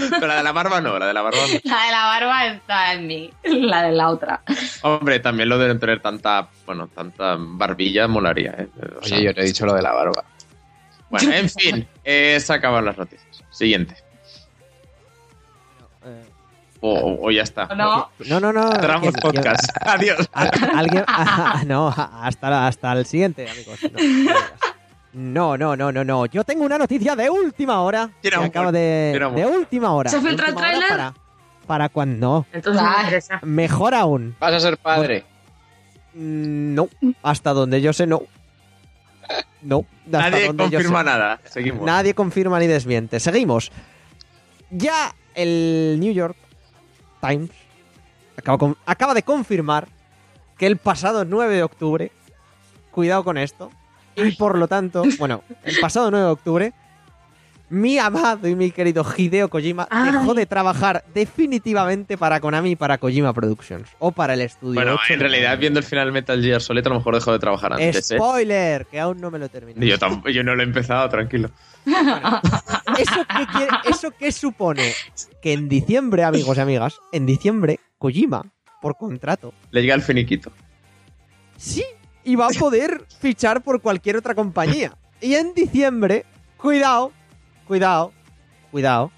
Speaker 2: Pero la de la barba no, la de la barba no.
Speaker 4: La de la barba está en mí, la de la otra.
Speaker 2: Hombre, también lo de no tener tanta, bueno, tanta barbilla molaría, ¿eh? O sea,
Speaker 3: Oye, yo no he dicho lo de la barba.
Speaker 2: Bueno, en fin, eh, se acaban las noticias. Siguiente.
Speaker 1: Eh,
Speaker 2: O, o- o ya está.
Speaker 4: ¿No?
Speaker 1: No, no, no.
Speaker 2: Cerramos podcast. Adiós.
Speaker 1: a- alguien, no, hasta, hasta el siguiente, amigos. No, no, no, no, no. Yo tengo una noticia de última hora. Que acaba de, de última hora.
Speaker 5: ¿Se filtra el tráiler?
Speaker 1: Para, para cuando. No.
Speaker 5: Entonces no me interesa.
Speaker 1: Mejor aún.
Speaker 3: Vas a ser padre.
Speaker 1: Mm, No. Hasta donde yo sé, no. No. Hasta
Speaker 2: Nadie
Speaker 1: donde yo
Speaker 2: confirma
Speaker 1: sé.
Speaker 2: nada. Seguimos.
Speaker 1: Nadie confirma ni desmiente. Seguimos. Ya el New York Times acaba, con- acaba de confirmar que el pasado 9 de octubre, cuidado con esto, y por lo tanto, bueno, el pasado 9 de octubre, mi amado y mi querido Hideo Kojima
Speaker 5: Ay.
Speaker 1: dejó de trabajar definitivamente para Konami y para Kojima Productions, o para el estudio.
Speaker 2: Bueno,
Speaker 1: 8
Speaker 2: en realidad, viendo el final de Metal Gear Solid, a lo mejor dejó de trabajar antes, ¿eh?
Speaker 1: Spoiler, que aún no me lo he terminado.
Speaker 2: Yo, tampoco- yo no lo he empezado, tranquilo.
Speaker 1: ¿Eso qué, quiere- ¿Eso qué supone? Que en diciembre, amigos y amigas, en diciembre, Kojima, por contrato,
Speaker 2: Le llega el finiquito.
Speaker 1: sí iba a poder fichar por cualquier otra compañía. Y en diciembre, cuidado, cuidado, cuidado.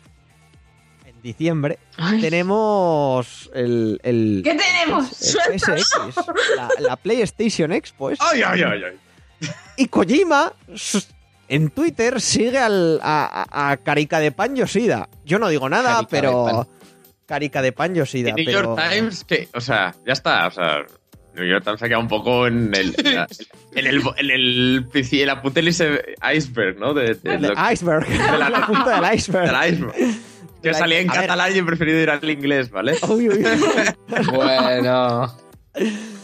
Speaker 1: En diciembre
Speaker 5: Ay,
Speaker 1: tenemos el. el
Speaker 4: ¿Qué tenemos?
Speaker 1: el PSX, la, la PlayStation Expo. eso.
Speaker 2: ¡Ay, ay, ay! ay.
Speaker 1: Y Kojima en Twitter sigue al, a, a- a Carica de Pan Yoshida. Yo no digo nada,
Speaker 3: Carica de
Speaker 1: pero.
Speaker 3: Pan.
Speaker 1: Carica de Pan Yoshida.
Speaker 2: El New
Speaker 1: pero...
Speaker 2: York Times, que, o sea, ya está, o sea, New York Times se ha quedado un poco en el, en, el, en el, en la puta ese iceberg, ¿no? De, de
Speaker 1: El
Speaker 2: lo-
Speaker 1: iceberg.
Speaker 2: la-
Speaker 1: la punta del iceberg.
Speaker 2: del iceberg. Que
Speaker 1: Del
Speaker 2: salía en catalán y he preferido ir al inglés, ¿vale?
Speaker 1: Uy, uy, uy.
Speaker 3: Bueno.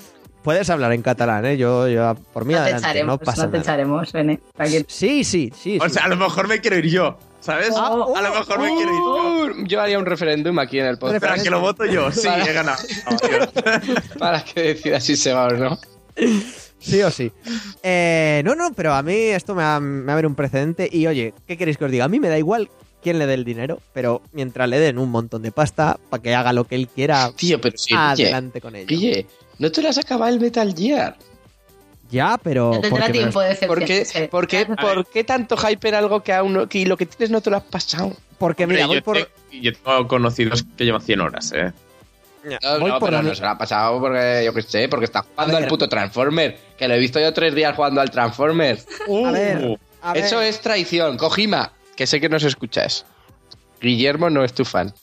Speaker 1: Puedes hablar en catalán, ¿eh? Yo, yo por mí
Speaker 4: No te echaremos,
Speaker 1: no pasa
Speaker 4: no te
Speaker 1: nada.
Speaker 4: echaremos, Bene.
Speaker 1: Sí, sí, sí.
Speaker 2: O
Speaker 1: sí.
Speaker 2: sea, a lo mejor me quiero ir yo, ¿sabes?
Speaker 1: Ah, oh,
Speaker 2: a lo mejor me quiero ir yo.
Speaker 3: Uh, yo haría un referéndum aquí en el podcast
Speaker 2: Para que lo voto yo, sí, he ganado.
Speaker 3: Para que decida si se va o no.
Speaker 1: Sí o sí. Eh, no, no, pero a mí esto me va, me va a ver un precedente. Y oye, ¿qué queréis que os diga? A mí me da igual quién le dé el dinero, pero mientras le den un montón de pasta para que haga lo que él quiera,
Speaker 3: Tío, pero sí,
Speaker 1: adelante con ello.
Speaker 3: Guille, ¿no te lo has acabado el Metal Gear?
Speaker 1: Ya, pero.
Speaker 4: No tendrá tiempo de
Speaker 3: ¿Por qué, por, qué, ¿Por qué tanto hype en algo que aún no, que lo que tienes no te lo has pasado?
Speaker 1: Porque mira, voy
Speaker 2: yo,
Speaker 1: por.
Speaker 2: te- yo tengo conocidos que llevan 100 horas, ¿eh?
Speaker 3: No,
Speaker 1: voy
Speaker 3: no,
Speaker 1: por
Speaker 3: pero no se lo ha pasado porque, yo qué sé, porque está jugando al puto Transformer. Que lo he visto yo tres días jugando al Transformer.
Speaker 1: A ver,
Speaker 2: Uh,
Speaker 1: a ver.
Speaker 3: Eso es traición. Kojima, que sé que nos escuchas. Guillermo no es tu fan.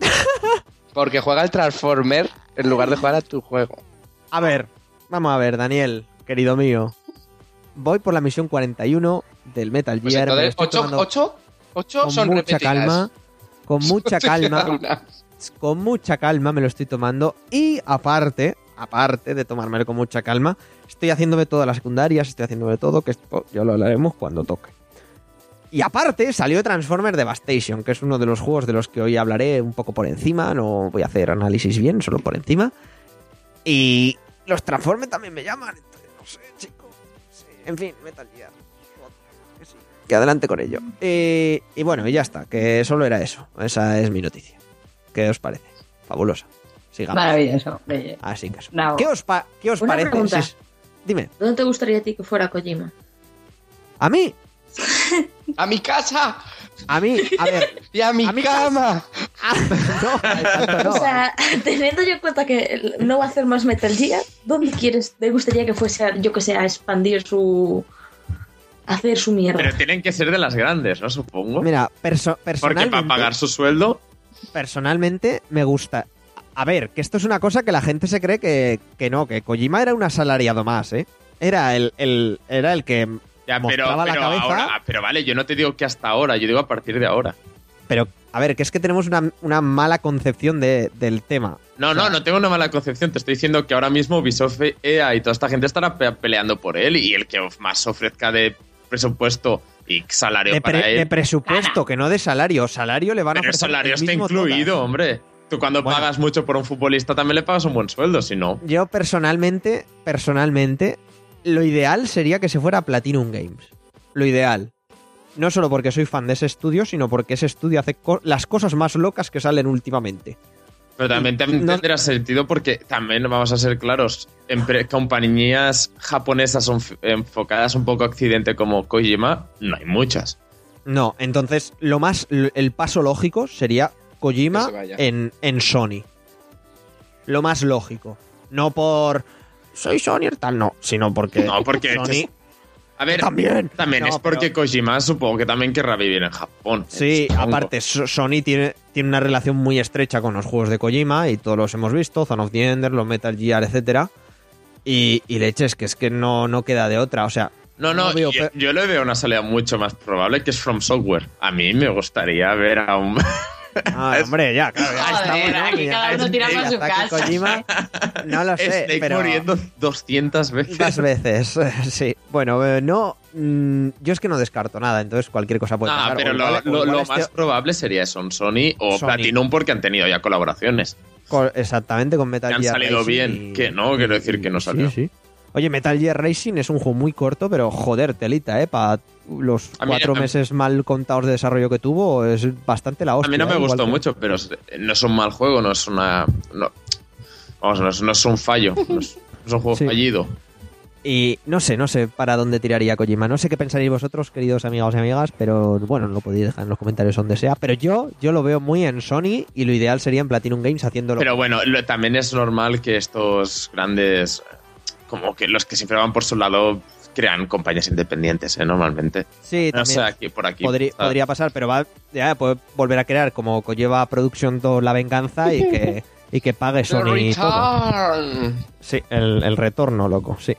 Speaker 3: Porque juega al Transformer en lugar de jugar a tu juego.
Speaker 1: A ver, vamos a ver, Daniel, querido mío. Voy por la misión 41 del Metal
Speaker 3: Pues
Speaker 1: Gear. me
Speaker 3: entonces, ocho,
Speaker 1: tomando
Speaker 3: ocho, ocho
Speaker 1: con
Speaker 3: son
Speaker 1: mucha
Speaker 3: repetidas.
Speaker 1: calma. Con mucha calma. Con mucha calma me lo estoy tomando. Y aparte, aparte de tomármelo con mucha calma, estoy haciéndome todas las secundarias, estoy haciéndome todo, que esto ya lo hablaremos cuando toque. Y aparte salió Transformer Devastation, que es uno de los juegos de los que hoy hablaré un poco por encima, no voy a hacer análisis bien, solo por encima. Y los Transformers también me llaman, entonces no sé, chicos. Sí, En fin, Metal Gear. que sí. Que adelante con ello. Y, y bueno, y ya está, que solo era eso. Esa es mi noticia. ¿Qué os parece? Fabulosa. Sigamos.
Speaker 4: Maravilloso.
Speaker 1: Así que eso. ¿Qué os, pa- qué os
Speaker 5: Una
Speaker 1: parece?
Speaker 5: pregunta.
Speaker 1: si- Dime,
Speaker 5: ¿Dónde te gustaría a ti que fuera Kojima?
Speaker 1: a mí,
Speaker 3: ¡A mi casa!
Speaker 1: a mí, a ver,
Speaker 3: ¡Y a mi
Speaker 1: A mi
Speaker 3: cama!
Speaker 1: ah, no.
Speaker 5: O sea, teniendo yo en cuenta que no va a hacer más Metal Gear, ¿dónde quieres, te gustaría que fuese, yo que sé, a expandir su... hacer su mierda?
Speaker 2: Pero tienen que ser de las grandes, ¿no? Supongo.
Speaker 1: Mira, perso-
Speaker 2: Porque
Speaker 1: personalmente,
Speaker 2: para pagar su sueldo.
Speaker 1: personalmente me gusta. A ver, que esto es una cosa que la gente se cree que, que no, que Kojima era un asalariado más, ¿eh? Era el, el- era el que...
Speaker 2: Ya, pero,
Speaker 1: la cabeza.
Speaker 2: ahora- ah, pero vale, yo no te digo que hasta ahora, yo digo a partir de ahora.
Speaker 1: Pero, a ver, que es que tenemos una, una mala concepción de- del tema.
Speaker 2: No, no, no tengo una mala concepción. Te estoy diciendo que ahora mismo Ubisoft, EA y toda esta gente estará pe- peleando por él y el que más ofrezca de presupuesto y salario
Speaker 1: De,
Speaker 2: para
Speaker 1: pre-
Speaker 2: él.
Speaker 1: de presupuesto, que no de salario. Salario le van a
Speaker 2: pero el
Speaker 1: ofrecer
Speaker 2: salario
Speaker 1: el
Speaker 2: está
Speaker 1: mismo
Speaker 2: incluido, hombre. Tú cuando
Speaker 1: Bueno.
Speaker 2: pagas mucho por un futbolista también le pagas un buen sueldo, si no.
Speaker 1: Yo personalmente, personalmente, lo ideal sería que se fuera a Platinum Games. Lo ideal. No solo porque soy fan de ese estudio, sino porque ese estudio hace co- las cosas más locas que salen últimamente.
Speaker 2: Pero también, también
Speaker 1: No-
Speaker 2: tendrá sentido porque también, vamos a ser claros, compañías japonesas enf- enfocadas un poco a Occidente como Kojima, no hay muchas.
Speaker 1: No, entonces lo más el paso lógico sería Kojima
Speaker 3: se
Speaker 1: en, en Sony. Lo más lógico. No por soy Sony tal, no, sino porque
Speaker 2: No, porque
Speaker 1: Sony
Speaker 2: A ver,
Speaker 1: también.
Speaker 2: también
Speaker 1: No,
Speaker 2: es porque
Speaker 1: pero-
Speaker 2: Kojima supongo que también querrá vivir en Japón.
Speaker 1: Sí,
Speaker 2: Supongo.
Speaker 1: aparte, So- Sony tiene, tiene una relación muy estrecha con los juegos de Kojima y todos los hemos visto, Zone of the Ender, los Metal Gear, etcétera. Y, y leches, que es que no, no queda de otra. O sea,
Speaker 2: No, no,
Speaker 1: no veo
Speaker 2: yo, yo le veo una salida mucho más probable que es From Software. A mí me gustaría ver a un...
Speaker 1: ah, hombre, ya, claro, ya está
Speaker 4: Joder,
Speaker 1: bueno,
Speaker 4: aquí
Speaker 1: ya-
Speaker 4: cada uno tira
Speaker 1: ya
Speaker 4: para su casa.
Speaker 1: Kojima, no lo sé,
Speaker 2: Snake
Speaker 1: pero
Speaker 2: muriendo 200 veces.
Speaker 1: dos veces, sí. Bueno, eh, no, mm, yo es que no descarto nada, entonces cualquier cosa puede
Speaker 2: Ah,
Speaker 1: pasar.
Speaker 2: pero
Speaker 1: O
Speaker 2: lo,
Speaker 1: igual-
Speaker 2: lo-
Speaker 1: igual
Speaker 2: lo
Speaker 1: este-
Speaker 2: más probable sería eso, un Sony o
Speaker 1: Sony.
Speaker 2: Platinum porque han tenido ya colaboraciones.
Speaker 1: co- exactamente con Metal
Speaker 2: Que han
Speaker 1: Gear
Speaker 2: salido
Speaker 1: Racing
Speaker 2: bien,
Speaker 1: y-
Speaker 2: que no, quiero decir que no
Speaker 1: sí,
Speaker 2: salió.
Speaker 1: sí. Oye, Metal Gear Racing es un juego muy corto, pero joder, telita, ¿eh? Para los
Speaker 2: A
Speaker 1: cuatro meses mal contados de desarrarlo que tuvo, es bastante la hostia.
Speaker 2: A mí no me
Speaker 1: ¿eh? Igual
Speaker 2: gustó
Speaker 1: que-
Speaker 2: mucho, pero no es un mal juego, no es una... No, vamos, no es, no es un fallo, no es, es un juego
Speaker 1: Sí.
Speaker 2: fallido.
Speaker 1: Y no sé, no sé para dónde tiraría Kojima. No sé qué pensaréis vosotros, queridos amigos y amigas, pero bueno, lo podéis dejar en los comentarios donde sea. Pero yo, yo lo veo muy en Sony y lo ideal sería en Platinum Games haciéndolo.
Speaker 2: Pero bueno, lo- también es normal que estos grandes, como que los que siempre van por su lado, crean compañías independientes, ¿eh? Normalmente.
Speaker 1: sí,
Speaker 2: No
Speaker 1: también
Speaker 2: sé, aquí por aquí.
Speaker 1: podría, pasar, pero va, ya puede volver a crear como lleva Production 2 La Venganza y que, y que pague Sony todo. Sí, el, el retorno, loco, sí.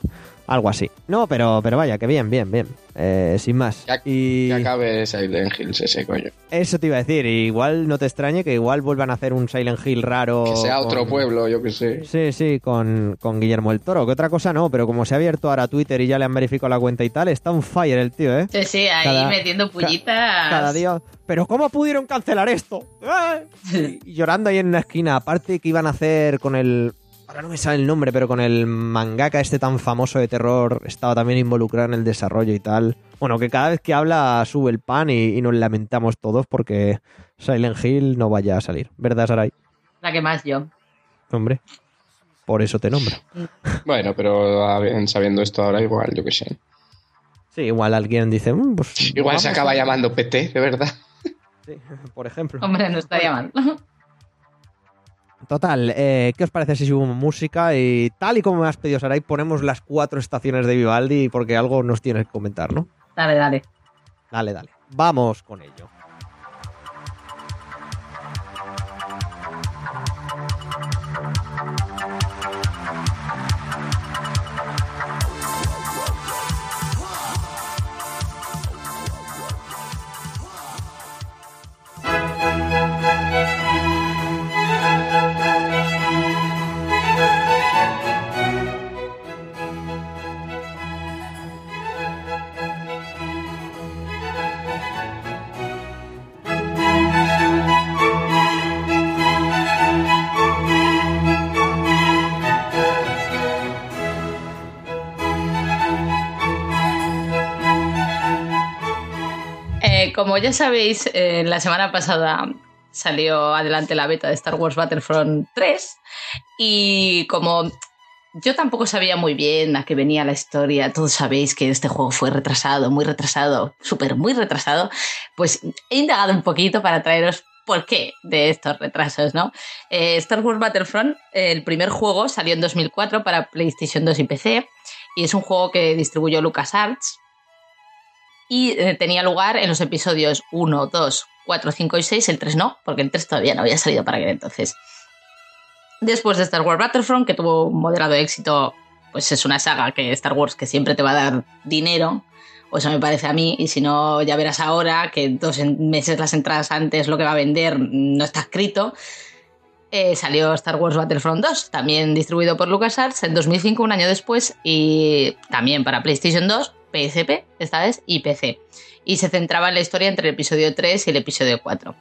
Speaker 1: Algo así. No, pero, pero vaya, que bien, bien, bien. Eh, sin más.
Speaker 3: Ya-
Speaker 1: y
Speaker 3: Que acabe Silent Hills ese coño.
Speaker 1: eso te iba a decir. Igual no te extrañe que igual vuelvan a hacer un Silent Hill raro.
Speaker 3: Que sea
Speaker 1: con-
Speaker 3: otro pueblo, yo que sé.
Speaker 1: Sí, sí, con, con Guillermo el Toro. Que otra cosa no, pero como se ha abierto ahora Twitter y ya le han verificado la cuenta y tal, está un fire el tío, ¿eh?
Speaker 4: Sí, sí, ahí
Speaker 1: Cada-
Speaker 4: metiendo pullitas.
Speaker 1: Cada día. ¿Pero cómo pudieron cancelar esto? ¡Eh! Y llorando ahí en una esquina. Aparte que iban a hacer con el. Ahora no me sale el nombre, pero con el mangaka este tan famoso de terror. Estaba también involucrado en el desarrollo y tal. Bueno, que cada vez que habla sube el pan y, y nos lamentamos todos porque Silent Hill no vaya a salir. ¿Verdad, Sarai?
Speaker 4: La que más yo.
Speaker 1: Hombre. Por eso te nombro.
Speaker 3: Bueno, pero sabiendo esto ahora, igual, yo que sé.
Speaker 1: Sí, igual alguien dice. "Mm, pues
Speaker 3: Igual se acaba
Speaker 1: a-".
Speaker 3: llamando PT, de verdad.
Speaker 1: Sí, por ejemplo.
Speaker 4: Hombre, no estaría mal.
Speaker 1: Total, eh, ¿qué os parece si subimos música? Y tal y como me has pedido, Sarai, ponemos las cuatro estaciones de Vivaldi porque algo nos tienes que comentar, ¿no?
Speaker 4: Dale, dale.
Speaker 1: Dale, dale. Vamos con ello.
Speaker 4: Como ya sabéis, eh, la semana pasada salió adelante la beta de Star Wars Battlefront 3 y como yo tampoco sabía muy bien a qué venía la historia, todos sabéis que este juego fue retrasado, muy retrasado, súper muy retrasado, pues he indagado un poquito para traeros por qué de estos retrasos, ¿no? Eh, Star Wars Battlefront, el primer juego, salió en 2004 para PlayStation 2 y PC y es un juego que distribuyó LucasArts y eh, tenía lugar en los episodios 1, 2, 4, 5 y 6, el 3 no, porque el 3 todavía no había salido para aquel entonces. Después de Star Wars Battlefront, que tuvo un moderado éxito, pues es una saga que Star Wars que siempre te va a dar dinero, o eso me parece a mí, y si no, ya verás ahora que dos meses las entradas antes lo que va a vender no está escrito. Eh, salió Star Wars Battlefront 2, también distribuido por LucasArts en 2005, un año después, y también para PlayStation 2, PSP, esta vez, y PC. Y se centraba en la historia entre el episodio 3 y el episodio 4.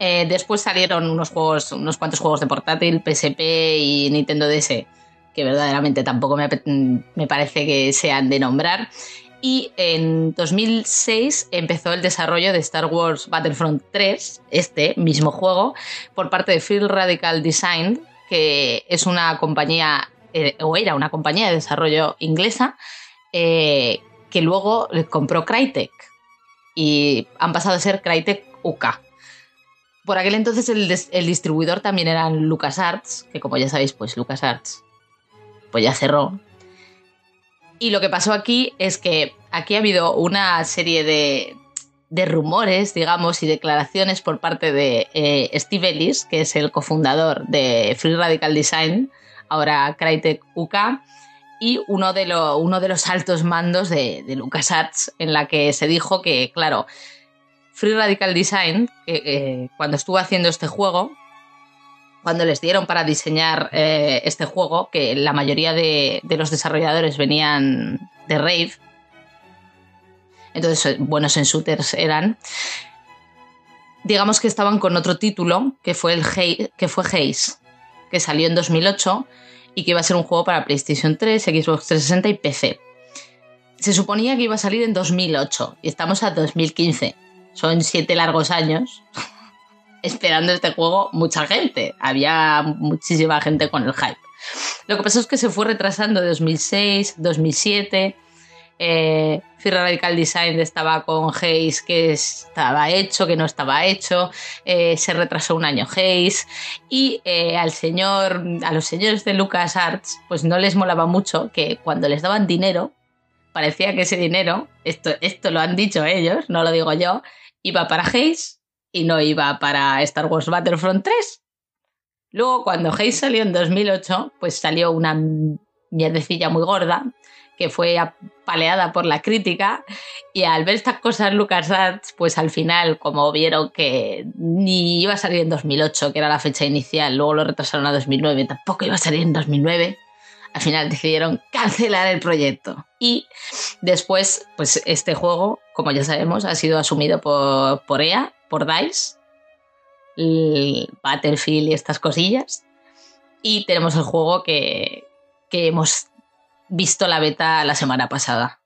Speaker 4: Eh, después salieron unos juegos, unos cuantos juegos de portátil, PSP y Nintendo DS, que verdaderamente tampoco me, me parece que sean de nombrar. Y en 2006 empezó el desarrollo de Star Wars Battlefront 3, este mismo juego, por parte de Field Radical Design, que es una compañía, eh, o era una compañía de desarrollo inglesa, eh, que luego compró Crytek. Y han pasado a ser Crytek UK. Por aquel entonces el, distribuidor también eran LucasArts, que como ya sabéis, pues LucasArts pues ya cerró. Y lo que pasó aquí es que aquí ha habido una serie de, de rumores, digamos, y declaraciones por parte de eh, Steve Ellis, que es el cofundador de Free Radical Design, ahora Crytek UK, y uno de, uno de los altos mandos de, de, LucasArts, en la que se dijo que, claro, Free Radical Design, eh, eh, cuando estuvo haciendo este juego, cuando les dieron para diseñar eh, este juego, que la mayoría de, de, los desarrolladores venían de Rave, entonces buenos en shooters eran, digamos que estaban con otro título, que fue, el que fue Haze, que salió en 2008 y que iba a ser un juego para PlayStation 3, Xbox 360 y PC. Se suponía que iba a salir en 2008 y estamos a 2015. Son siete largos años esperando este juego mucha gente. Había muchísima gente con el hype. Lo que pasó es que se fue retrasando de 2006, 2007. Eh, Fear Radical Design estaba con Haze que estaba hecho, que no estaba hecho. Eh, se retrasó un año Haze. Y eh, al señor, a los señores de LucasArts, pues no les molaba mucho que cuando les daban dinero, parecía que ese dinero, esto, esto lo han dicho ellos, no lo digo yo, iba para Haze y no iba para Star Wars Battlefront 3. Luego, cuando Haze salió en 2008, pues salió una mierdecilla muy gorda que fue apaleada por la crítica y al ver estas cosas LucasArts, pues al final, como vieron que ni iba a salir en 2008, que era la fecha inicial, luego lo retrasaron a 2009, tampoco iba a salir en 2009, al final decidieron cancelar el proyecto. Y después, pues este juego, como ya sabemos, ha sido asumido por, por EA por DICE, el Battlefield y estas cosillas. Y tenemos el juego que, que hemos visto la beta la semana pasada.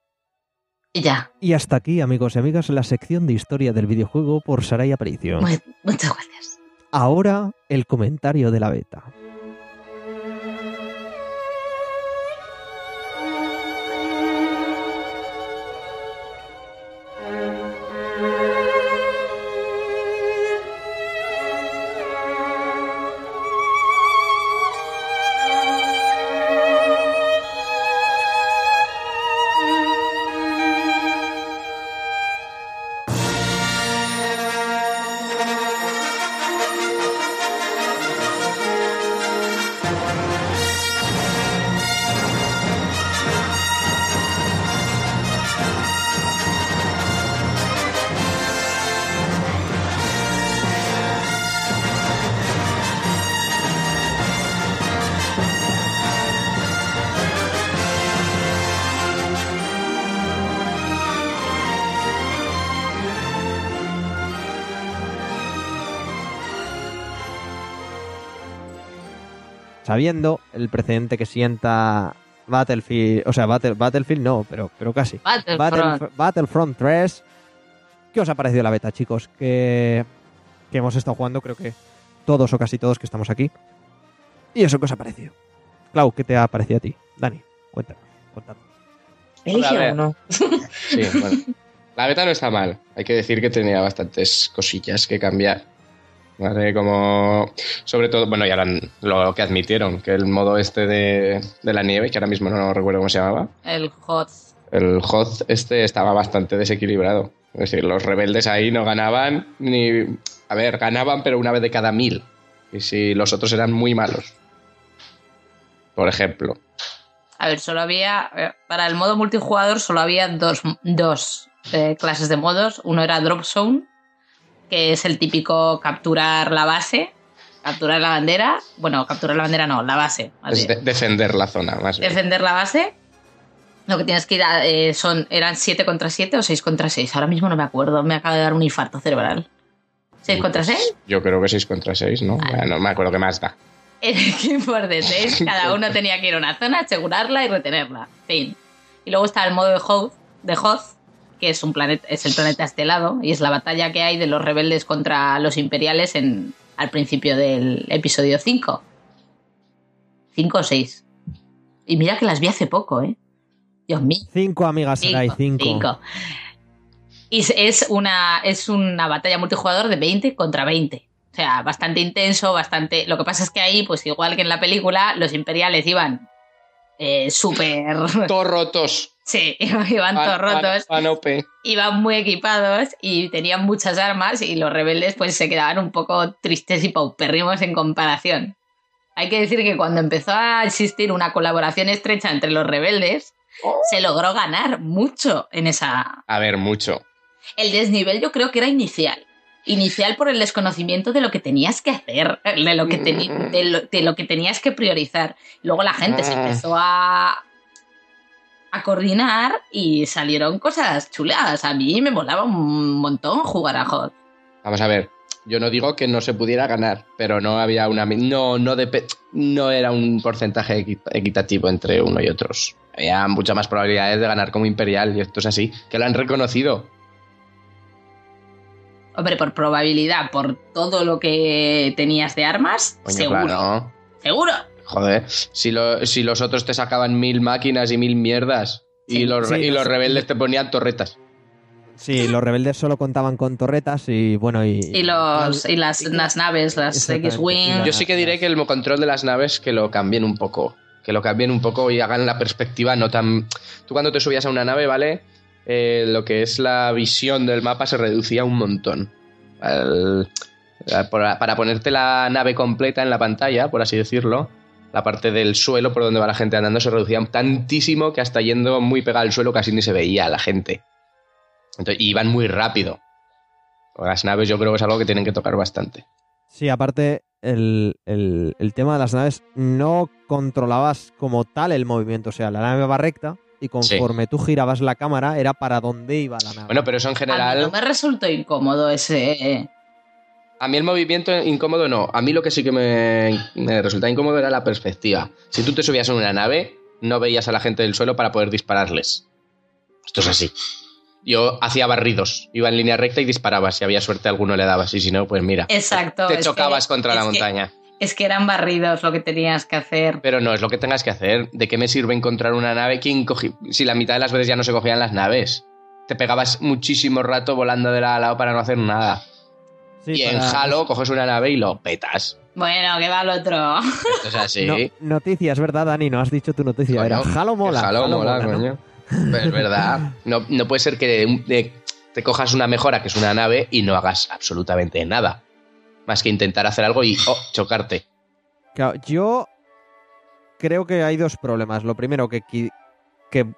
Speaker 4: Y ya.
Speaker 1: Y hasta aquí, amigos y amigas, la sección de historia del videojuego por Saray Aparicio.
Speaker 4: Muchas gracias.
Speaker 1: Ahora, el comentario de la beta. Sabiendo el precedente que sienta Battlefield, o sea, Battle, Battlefield no, pero, pero casi.
Speaker 4: Battlefront.
Speaker 1: Battle, Battlefront 3, ¿Qué os ha parecido la beta, chicos? Que, que hemos estado jugando, creo que todos o casi todos que estamos aquí. ¿Y eso qué os ha parecido? Clau, ¿qué te ha parecido a ti? Dani, cuéntanos, cuéntanos.
Speaker 5: Elige uno.
Speaker 3: Sí, bueno. La beta no está mal. Hay que decir que tenía bastantes cosillas que cambiar. ¿Vale? Como. Sobre todo, bueno, ya lo que admitieron, que el modo este de, de la nieve, que ahora mismo no recuerdo cómo se llamaba,
Speaker 4: El hot.
Speaker 3: el HOT este estaba bastante desequilibrado. Es decir, los rebeldes ahí no ganaban ni. A ver, ganaban, pero una vez de cada mil. Y si los otros eran muy malos. Por ejemplo.
Speaker 4: A ver, solo había. eh, Para el modo multijugador solo había dos, dos eh, clases de modos. Uno era Drop Zone, que es el típico capturar la base, capturar la bandera. Bueno, capturar la bandera no, la base. más
Speaker 3: Es de- defender la zona, más bien.
Speaker 4: Defender la base. Lo que tienes que ir a, eh, son. ¿Eran 7 contra 7 o 6 contra 6? Ahora mismo no me acuerdo, me acaba de dar un infarto cerebral. ¿6 contra 6?
Speaker 3: Yo creo que 6 contra 6, ¿no?
Speaker 4: Vale.
Speaker 3: No me acuerdo qué más da.
Speaker 4: En equipos de 6, cada uno tenía que ir a una zona, asegurarla y retenerla. Fin. Y luego está el modo de Hoth, de Hoth que es, un planeta, es el planeta estelado, y es la batalla que hay de los rebeldes contra los imperiales en, al principio del episodio 5. 5 o 6. Y mira que las vi hace poco, ¿eh? Dios mío.
Speaker 1: Cinco amigas Sarai, cinco.
Speaker 4: cinco. Y es- es una, es una batalla multijugador de 20 contra 20. O sea, bastante intenso, bastante... Lo que pasa es que ahí, pues igual que en la película, los imperiales iban eh, súper...
Speaker 3: Todos rotos.
Speaker 4: Sí, iban todos rotos, iban muy equipados y tenían muchas armas y los rebeldes pues se quedaban un poco tristes y paupérrimos en comparación. Hay que decir que cuando empezó a existir una colaboración estrecha entre los rebeldes, se logró ganar mucho en esa,
Speaker 3: A ver, mucho.
Speaker 4: el desnivel yo creo que era inicial. Inicial por el desconocimiento de lo que tenías que hacer, de lo que, de lo, de lo que tenías que priorizar. Luego la gente se
Speaker 3: Ah.
Speaker 4: empezó a, a coordinar y salieron cosas chulas. A mí me molaba un montón jugar a HOT.
Speaker 3: Vamos a ver. Yo no digo que no se pudiera ganar, pero no había una. No, no, no era un porcentaje equi- equitativo entre uno y otros. Había muchas más probabilidades de ganar como Imperial, y esto es así. Que lo han reconocido.
Speaker 4: Hombre, por probabilidad, por todo lo que tenías de armas,
Speaker 3: Coño,
Speaker 4: seguro.
Speaker 3: claro.
Speaker 4: Seguro.
Speaker 3: Joder, si, lo- si los otros te sacaban mil máquinas y mil mierdas, y, los,
Speaker 1: Sí,
Speaker 3: y los
Speaker 1: los-
Speaker 3: rebeldes te ponían torretas.
Speaker 1: Sí, los rebeldes solo contaban con torretas y bueno, y.
Speaker 4: Y, los, y las, las naves, las. X-Wing.
Speaker 3: Yo sí que diré que el control de las naves que lo cambien un poco. Que lo cambien un poco y hagan la perspectiva no tan. Tú cuando te subías a una nave, ¿vale? Eh, lo que es la visión del mapa se reducía un montón. Para ponerte la nave completa en la pantalla, por así decirlo, la parte del suelo por donde va la gente andando se reducía tantísimo que hasta yendo muy pegado al suelo casi ni se veía a la gente. Entonces, y iban muy rápido. Las naves yo creo que es algo que tienen que tocar bastante.
Speaker 1: Sí, aparte, el, el- el tema de las naves no controlabas como tal el movimiento. O sea, la nave va recta y conforme tú girabas la cámara era para dónde iba la nave.
Speaker 3: Bueno, pero eso en
Speaker 4: A mí
Speaker 3: general.
Speaker 4: no me resultó incómodo ese.
Speaker 3: A mí el movimiento incómodo no. A mí lo que sí que me, me resultaba incómodo era la perspectiva. Si tú te subías en una nave, no veías a la gente del suelo para poder dispararles. Esto es así. Yo hacía barridos. Iba en línea recta y disparaba. Si había suerte, alguno le dabas. Y si no, pues mira.
Speaker 4: Exacto.
Speaker 3: te
Speaker 4: que-
Speaker 3: chocabas contra la
Speaker 4: que-
Speaker 3: montaña.
Speaker 4: es que eran barridos lo que tenías que hacer.
Speaker 3: Pero no es lo que tengas que hacer. ¿De qué me sirve encontrar una nave? ¿Quién cogi- Si la mitad de las veces ya no se cogían las naves. Te pegabas muchísimo rato volando de lado a lado para no hacer nada.
Speaker 1: Sí,
Speaker 3: y en
Speaker 1: para-
Speaker 3: Halo coges una nave y lo petas.
Speaker 4: Bueno, que va el otro.
Speaker 3: Esto es así.
Speaker 1: No, noticias, ¿verdad, Dani? No has dicho tu noticia. Era
Speaker 3: Coño,
Speaker 1: Halo mola.
Speaker 3: que Halo mola, coño. Pero es verdad. No, no puede ser que te cojas una mejora, que es una nave, y no hagas absolutamente nada. Más que intentar hacer algo y oh, chocarte.
Speaker 1: Claro, yo creo que hay dos problemas. Lo primero, que, que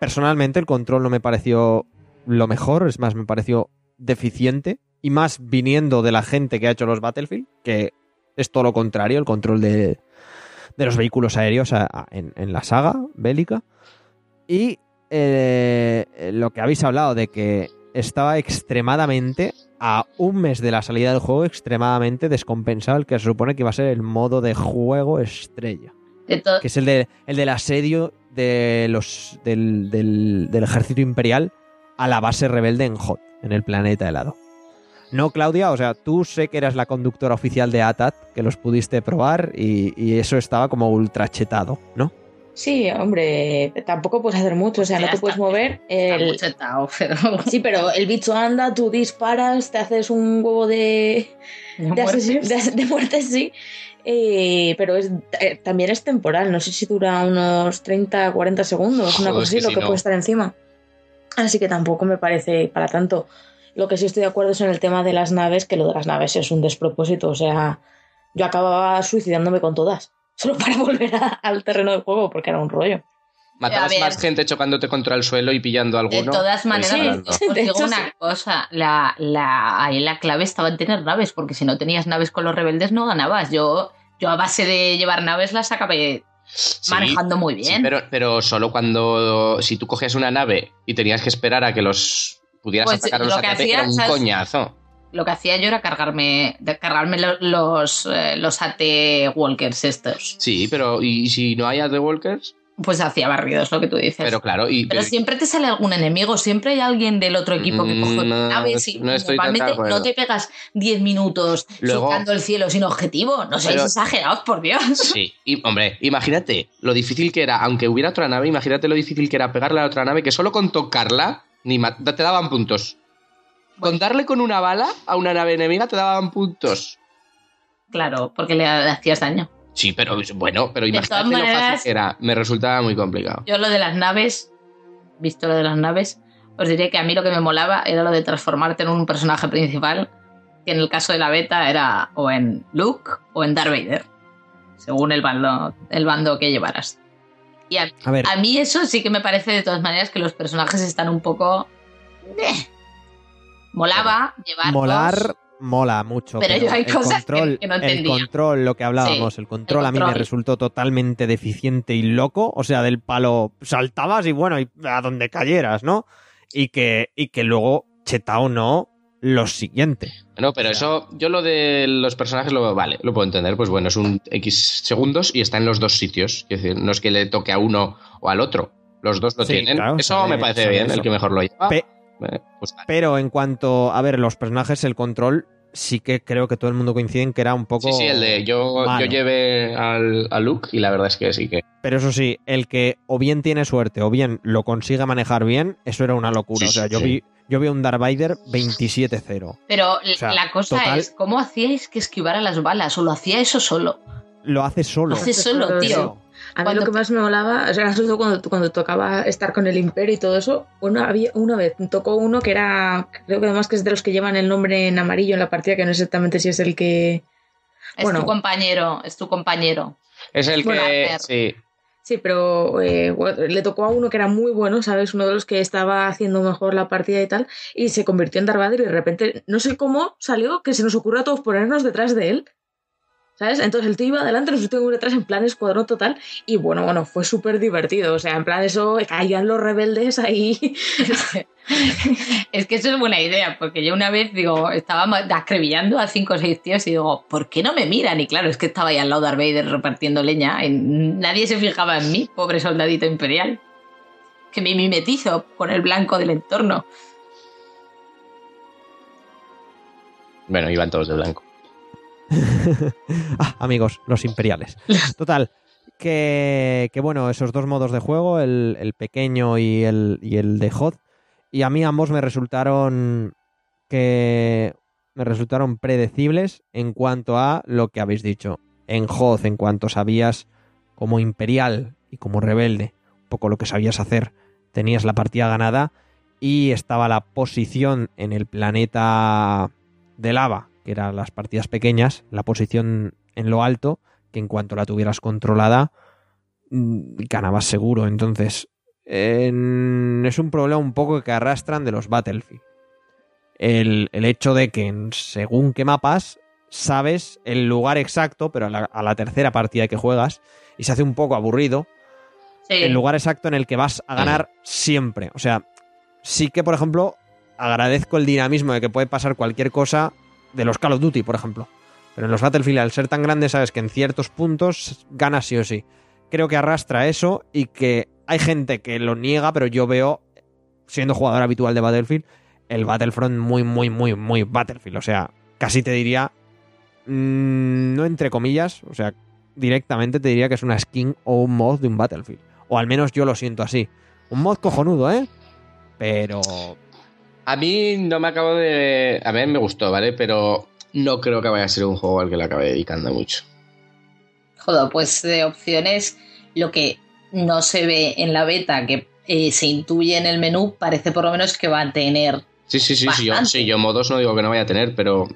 Speaker 1: personalmente el control no me pareció lo mejor, es más, me pareció deficiente. Y más viniendo de la gente que ha hecho los Battlefield, que es todo lo contrario, el control de, de los vehículos aéreos a- a- en, en la saga bélica. Y eh, lo que habéis hablado de que estaba extremadamente, a un mes de la salida del juego, extremadamente descompensado el que se supone que iba a ser el modo de juego estrella.
Speaker 4: De
Speaker 1: Que es el, de, el del asedio de los, del, del- del ejército imperial a la base rebelde en Hot, en el planeta helado. No, Claudia, o sea, tú sé que eras la conductora oficial de ATAT, que los pudiste probar y, y eso estaba como ultra chetado, ¿no?
Speaker 5: Sí, hombre, tampoco puedes hacer mucho, o sea, no te puedes mover.
Speaker 4: Está
Speaker 5: El...
Speaker 4: muy chetao, pero
Speaker 5: Sí, pero el bicho anda, tú disparas, te haces un huevo de,
Speaker 4: de
Speaker 5: de,
Speaker 4: muertes.
Speaker 5: de sí. Eh, pero es, eh, también es temporal, no sé si dura unos 30, 40 segundos, una
Speaker 3: Joder,
Speaker 5: cosa así,
Speaker 3: es que
Speaker 5: lo
Speaker 3: si
Speaker 5: que
Speaker 3: no.
Speaker 5: puede estar encima. Así que tampoco me parece para tanto. Lo que sí estoy de acuerdo es en el tema de las naves, que lo de las naves es un despropósito. O sea, yo acababa suicidándome con todas, solo para volver a- al terreno de juego, porque era un rollo.
Speaker 3: Matabas más gente chocándote contra el suelo y pillando
Speaker 4: De
Speaker 3: alguno.
Speaker 4: todas maneras,
Speaker 5: Sí,
Speaker 3: Disparando.
Speaker 4: os
Speaker 5: de
Speaker 4: digo
Speaker 5: hecho,
Speaker 4: una
Speaker 5: sí.
Speaker 4: cosa, la, la, ahí la clave estaba en tener naves, porque si no tenías naves con los rebeldes no ganabas. Yo, yo a base de llevar naves las acabé
Speaker 3: Sí,
Speaker 4: manejando muy
Speaker 3: sí,
Speaker 4: bien.
Speaker 3: pero, pero solo cuando. Si tú cogías una nave y tenías que esperar a que los pudieras
Speaker 4: Pues,
Speaker 3: atacar a los
Speaker 4: lo que
Speaker 3: ATT,
Speaker 4: hacía,
Speaker 3: era un
Speaker 4: ¿sabes?
Speaker 3: coñazo.
Speaker 4: Lo que hacía yo era cargarme, cargarme lo- los, eh, los AT Walkers estos.
Speaker 3: Sí, pero ¿y si no hay AT Walkers?
Speaker 4: Pues hacía barridos, lo que tú dices.
Speaker 3: Pero claro, y.
Speaker 4: Pero siempre te sale algún enemigo, siempre hay alguien del otro equipo que
Speaker 3: Mm,
Speaker 4: coge
Speaker 3: no,
Speaker 4: naves y
Speaker 3: no
Speaker 4: normalmente no te pegas 10 minutos surcando el cielo sin objetivo. No seáis
Speaker 3: Pero-
Speaker 4: exagerados, por Dios.
Speaker 3: Sí, y, hombre, imagínate lo difícil que era, aunque hubiera otra nave, imagínate lo difícil que era pegarle a otra nave que solo con tocarla ni te daban puntos. Con darle con una bala a una nave enemiga te daban puntos.
Speaker 4: Claro, porque le hacías daño.
Speaker 3: Sí, pero bueno, pero imagínate lo fácil que era. Me resultaba muy complicado.
Speaker 4: Yo lo de las naves, visto lo de las naves, os diré que a mí lo que me molaba era lo de transformarte en un personaje principal, que en el caso de la beta era o en Luke o en Darth Vader, según el bando, el bando que llevaras. Y a,
Speaker 1: A ver,
Speaker 4: a mí eso sí que me parece de todas maneras que los personajes están un poco... eh. Molaba llevarlos...
Speaker 1: molar mola mucho.
Speaker 4: Pero yo hay
Speaker 1: el
Speaker 4: cosas que-
Speaker 1: control,
Speaker 4: que no
Speaker 1: el control, lo que hablábamos,
Speaker 4: Sí,
Speaker 1: el control
Speaker 4: el
Speaker 1: a mí me
Speaker 4: control.
Speaker 1: resultó totalmente deficiente y loco. O sea, del palo saltabas y bueno, y a donde cayeras, ¿no? Y que, y que luego, chetao no, lo siguiente.
Speaker 3: No, pero
Speaker 1: O sea-
Speaker 3: eso, yo lo de los personajes lo vale, lo puedo entender. Pues bueno, es un X segundos y está en los dos sitios. Es decir, no es que le toque a uno o al otro. Los dos lo
Speaker 1: Sí,
Speaker 3: tienen.
Speaker 1: claro,
Speaker 3: eso me parece bien,
Speaker 1: eso.
Speaker 3: el que mejor lo lleva.
Speaker 1: Pe-
Speaker 3: Eh, pues vale.
Speaker 1: Pero en cuanto a ver los personajes, el control, sí que creo que todo el mundo coincide en que era un poco.
Speaker 3: Sí, sí, el de yo, yo llevé al, a Luke y la verdad es que sí que.
Speaker 1: Pero eso sí, el que o bien tiene suerte o bien lo consigue manejar bien, eso era una locura.
Speaker 3: Sí,
Speaker 1: o sea,
Speaker 3: sí,
Speaker 1: yo
Speaker 3: sí.
Speaker 1: vi, yo vi un Darth Vader 27-0.
Speaker 4: Pero
Speaker 1: O sea,
Speaker 4: la cosa
Speaker 1: total-
Speaker 4: es, ¿cómo hacíais que esquivara las balas? ¿O lo hacía eso solo?
Speaker 1: Lo hace solo.
Speaker 4: Lo hace solo, tío.
Speaker 5: A mí
Speaker 4: Cuando
Speaker 5: lo que más me molaba, o sea, sobre todo cuando, cuando tocaba estar con el Imperio y todo eso, una, había, una vez tocó uno que era, creo que además que es de los que llevan el nombre en amarillo en la partida, que no sé exactamente si es el que...
Speaker 4: Es
Speaker 5: Bueno.
Speaker 4: tu compañero, es tu compañero.
Speaker 3: Es el
Speaker 5: Bueno,
Speaker 3: que. Sí.
Speaker 5: Sí, pero eh, le tocó a uno que era muy bueno, ¿sabes? Uno de los que estaba haciendo mejor la partida y tal, y se convirtió en Darth y de repente, no sé cómo salió que se nos ocurrió a todos ponernos detrás de él. ¿Sabes? Entonces el tío iba adelante, nosotros íbamos detrás en plan escuadrón total y bueno, bueno, fue súper divertido. O sea, en plan eso, caían los rebeldes ahí.
Speaker 4: es que eso es buena idea, porque yo una vez, digo, estaba acribillando a cinco o seis tíos y digo, ¿por qué no me miran? Y claro, es que estaba ahí al lado de Darth Vader repartiendo leña. y nadie se fijaba en mí, pobre soldadito imperial. Que me mimetizo con el blanco del entorno.
Speaker 3: Bueno, iban todos de blanco.
Speaker 1: Ah, amigos, los imperiales. Total, que, que bueno, esos dos modos de juego, el, el pequeño y el, y el de HOD, y a mí ambos me resultaron que me resultaron predecibles en cuanto a lo que habéis dicho. En HOD, en cuanto sabías como imperial y como rebelde, un poco lo que sabías hacer, tenías la partida ganada y estaba la posición en el planeta de lava, que eran las partidas pequeñas, la posición en lo alto, que en cuanto la tuvieras controlada, mm, ganabas seguro. Entonces, en- es un problema un poco que arrastran de los Battlefield. El, el hecho de que en según qué mapas sabes el lugar exacto, pero a la, a la tercera partida que juegas, y se hace un poco aburrido,
Speaker 4: Sí.
Speaker 1: el lugar exacto en el que vas a ganar siempre. O sea, sí que, por ejemplo, agradezco el dinamismo de que puede pasar cualquier cosa de los Call of Duty, por ejemplo. Pero en los Battlefield, al ser tan grandes, sabes que en ciertos puntos ganas sí o sí. Creo que arrastra eso y que hay gente que lo niega, pero yo veo siendo jugador habitual de Battlefield, el Battlefront muy, muy, muy, muy Battlefield. O sea, casi te diría, mm, no entre comillas, o sea, directamente te diría que es una skin o un mod de un Battlefield. O al menos yo lo siento así. Un mod cojonudo, ¿eh? Pero...
Speaker 3: A mí no me acabo de... A mí me gustó, ¿vale? Pero no creo que vaya a ser un juego al que le acabe dedicando mucho.
Speaker 4: Joder, pues de opciones, lo que no se ve en la beta, que eh, se intuye en el menú, parece por lo menos que va a tener.
Speaker 3: Sí, sí, sí, sí yo, sí, yo modos no digo que no vaya a tener, pero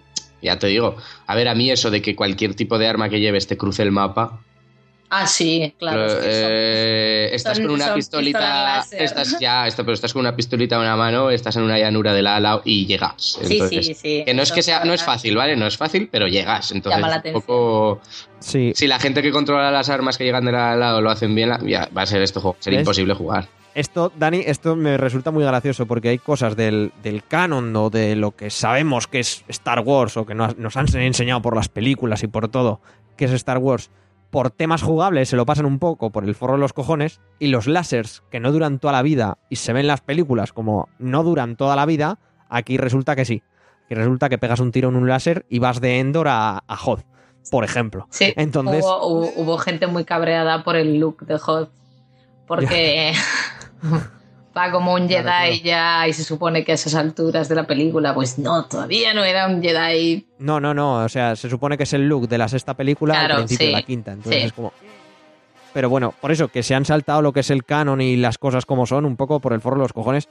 Speaker 3: ya te digo. A ver, a mí eso de que cualquier tipo de arma que lleves te cruce el mapa.
Speaker 4: Ah, sí, claro. es que son-
Speaker 3: eh, estás
Speaker 4: son-
Speaker 3: con una pistolita, estás ya, esto, pero estás con una pistolita en una mano, estás en una llanura de la ala y llegas.
Speaker 4: Sí,
Speaker 3: Entonces,
Speaker 4: sí, sí.
Speaker 3: Que no es que sea, no es fácil, ¿vale? No es fácil, pero llegas. Entonces,
Speaker 4: Llama la
Speaker 3: un poco.
Speaker 1: Sí,
Speaker 3: Si la gente que controla las armas que llegan de al lado lo hacen bien, ya va a ser este juego. Sería
Speaker 1: ¿Ves?
Speaker 3: imposible jugar.
Speaker 1: Esto, Dani, esto me resulta muy gracioso porque hay cosas del, del canon o de lo que sabemos que es Star Wars o que nos, nos han enseñado por las películas y por todo que es Star Wars. Por temas jugables se lo pasan un poco por el forro de los cojones y los lásers que no duran toda la vida y se ven en las películas como no duran toda la vida, aquí resulta que sí. Aquí resulta que pegas un tiro en un láser y vas de Endor a, a Hoth, por ejemplo.
Speaker 4: Sí,
Speaker 1: Entonces-
Speaker 4: hubo, hubo- hubo gente muy cabreada por el look de Hot. Porque va como un Jedi
Speaker 1: Claro, claro.
Speaker 4: ya y se supone que a esas alturas de la película, pues no, todavía no era un Jedi.
Speaker 1: No, no, no. O sea, se supone que es el look de la sexta película
Speaker 4: Claro,
Speaker 1: al principio
Speaker 4: sí,
Speaker 1: de la quinta. Entonces
Speaker 4: sí.
Speaker 1: es como. Pero bueno, por eso, que se han saltado lo que es el canon y las cosas como son, un poco por el forro de los cojones.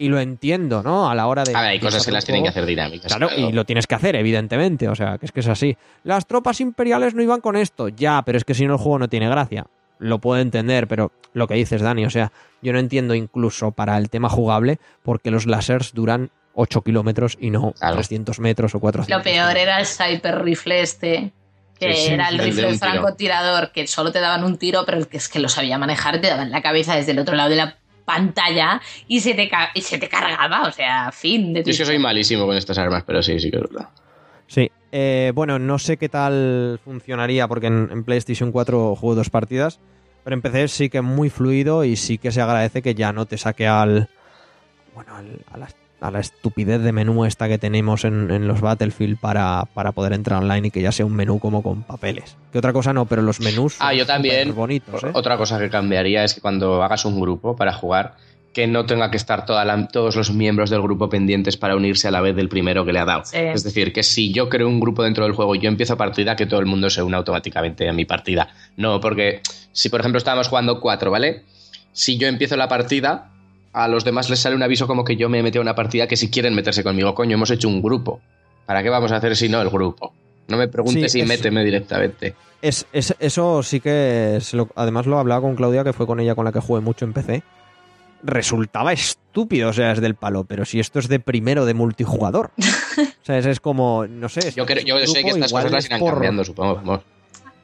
Speaker 1: Y lo entiendo, ¿no? A la hora de.
Speaker 3: A ver, hay cosas que las tienen que hacer dinámicas.
Speaker 1: Claro, y lo tienes que hacer, evidentemente. O sea, que es que es así. Las tropas imperiales no iban con esto. Ya, pero es que si no el juego no tiene gracia. Lo puedo entender, pero lo que dices, Dani, o sea, yo no entiendo incluso para el tema jugable porque los lásers duran 8 kilómetros y no
Speaker 3: Claro.
Speaker 1: 300 metros o 400.
Speaker 4: Lo peor era el Cyper Rifle este, que
Speaker 3: Sí, sí,
Speaker 4: era el rifle francotirador, que solo te daban un tiro, pero el que es que lo sabía manejar, te daban la cabeza desde el otro lado de la pantalla y se te, y se te cargaba, o sea, fin de
Speaker 3: Yo es que soy malísimo con estas armas, pero sí, sí que es verdad.
Speaker 1: Sí, eh, bueno, no sé qué tal funcionaría porque en, en PlayStation 4 juego dos partidas, pero en PC sí que muy fluido y sí que se agradece que ya no te saque al... Bueno, al- a, la, a la estupidez de menú esta que tenemos en, en los Battlefield para, para poder entrar online y que ya sea un menú como con papeles. Que otra cosa no, pero los menús
Speaker 3: Ah, yo también.
Speaker 1: bonitos, ¿eh?
Speaker 3: Otra cosa que cambiaría es que cuando hagas un grupo para jugar, que no tenga que estar toda la- todos los miembros del grupo pendientes para unirse a la vez del primero que le ha dado.
Speaker 4: Sí.
Speaker 3: Es decir, que si yo creo un grupo dentro del juego y yo empiezo partida, que todo el mundo se una automáticamente a mi partida. No, porque si por ejemplo estábamos jugando cuatro, ¿vale? Si yo empiezo la partida, a los demás les sale un aviso como que yo me he metido a una partida que si quieren meterse conmigo, coño, hemos hecho un grupo. ¿Para qué vamos a hacer si no el grupo? No me preguntes
Speaker 1: Sí,
Speaker 3: si
Speaker 1: es-
Speaker 3: méteme directamente.
Speaker 1: Es, es- eso sí que, lo- además lo hablaba con Claudia, que fue con ella con la que jugué mucho en PC. Resultaba estúpido, o sea, es del palo, pero si esto es de primero de multijugador. o sea, es, es como, no sé.
Speaker 3: Yo, creo, sé que estas cosas las irán
Speaker 1: por-
Speaker 3: cambiando, supongo. Vamos.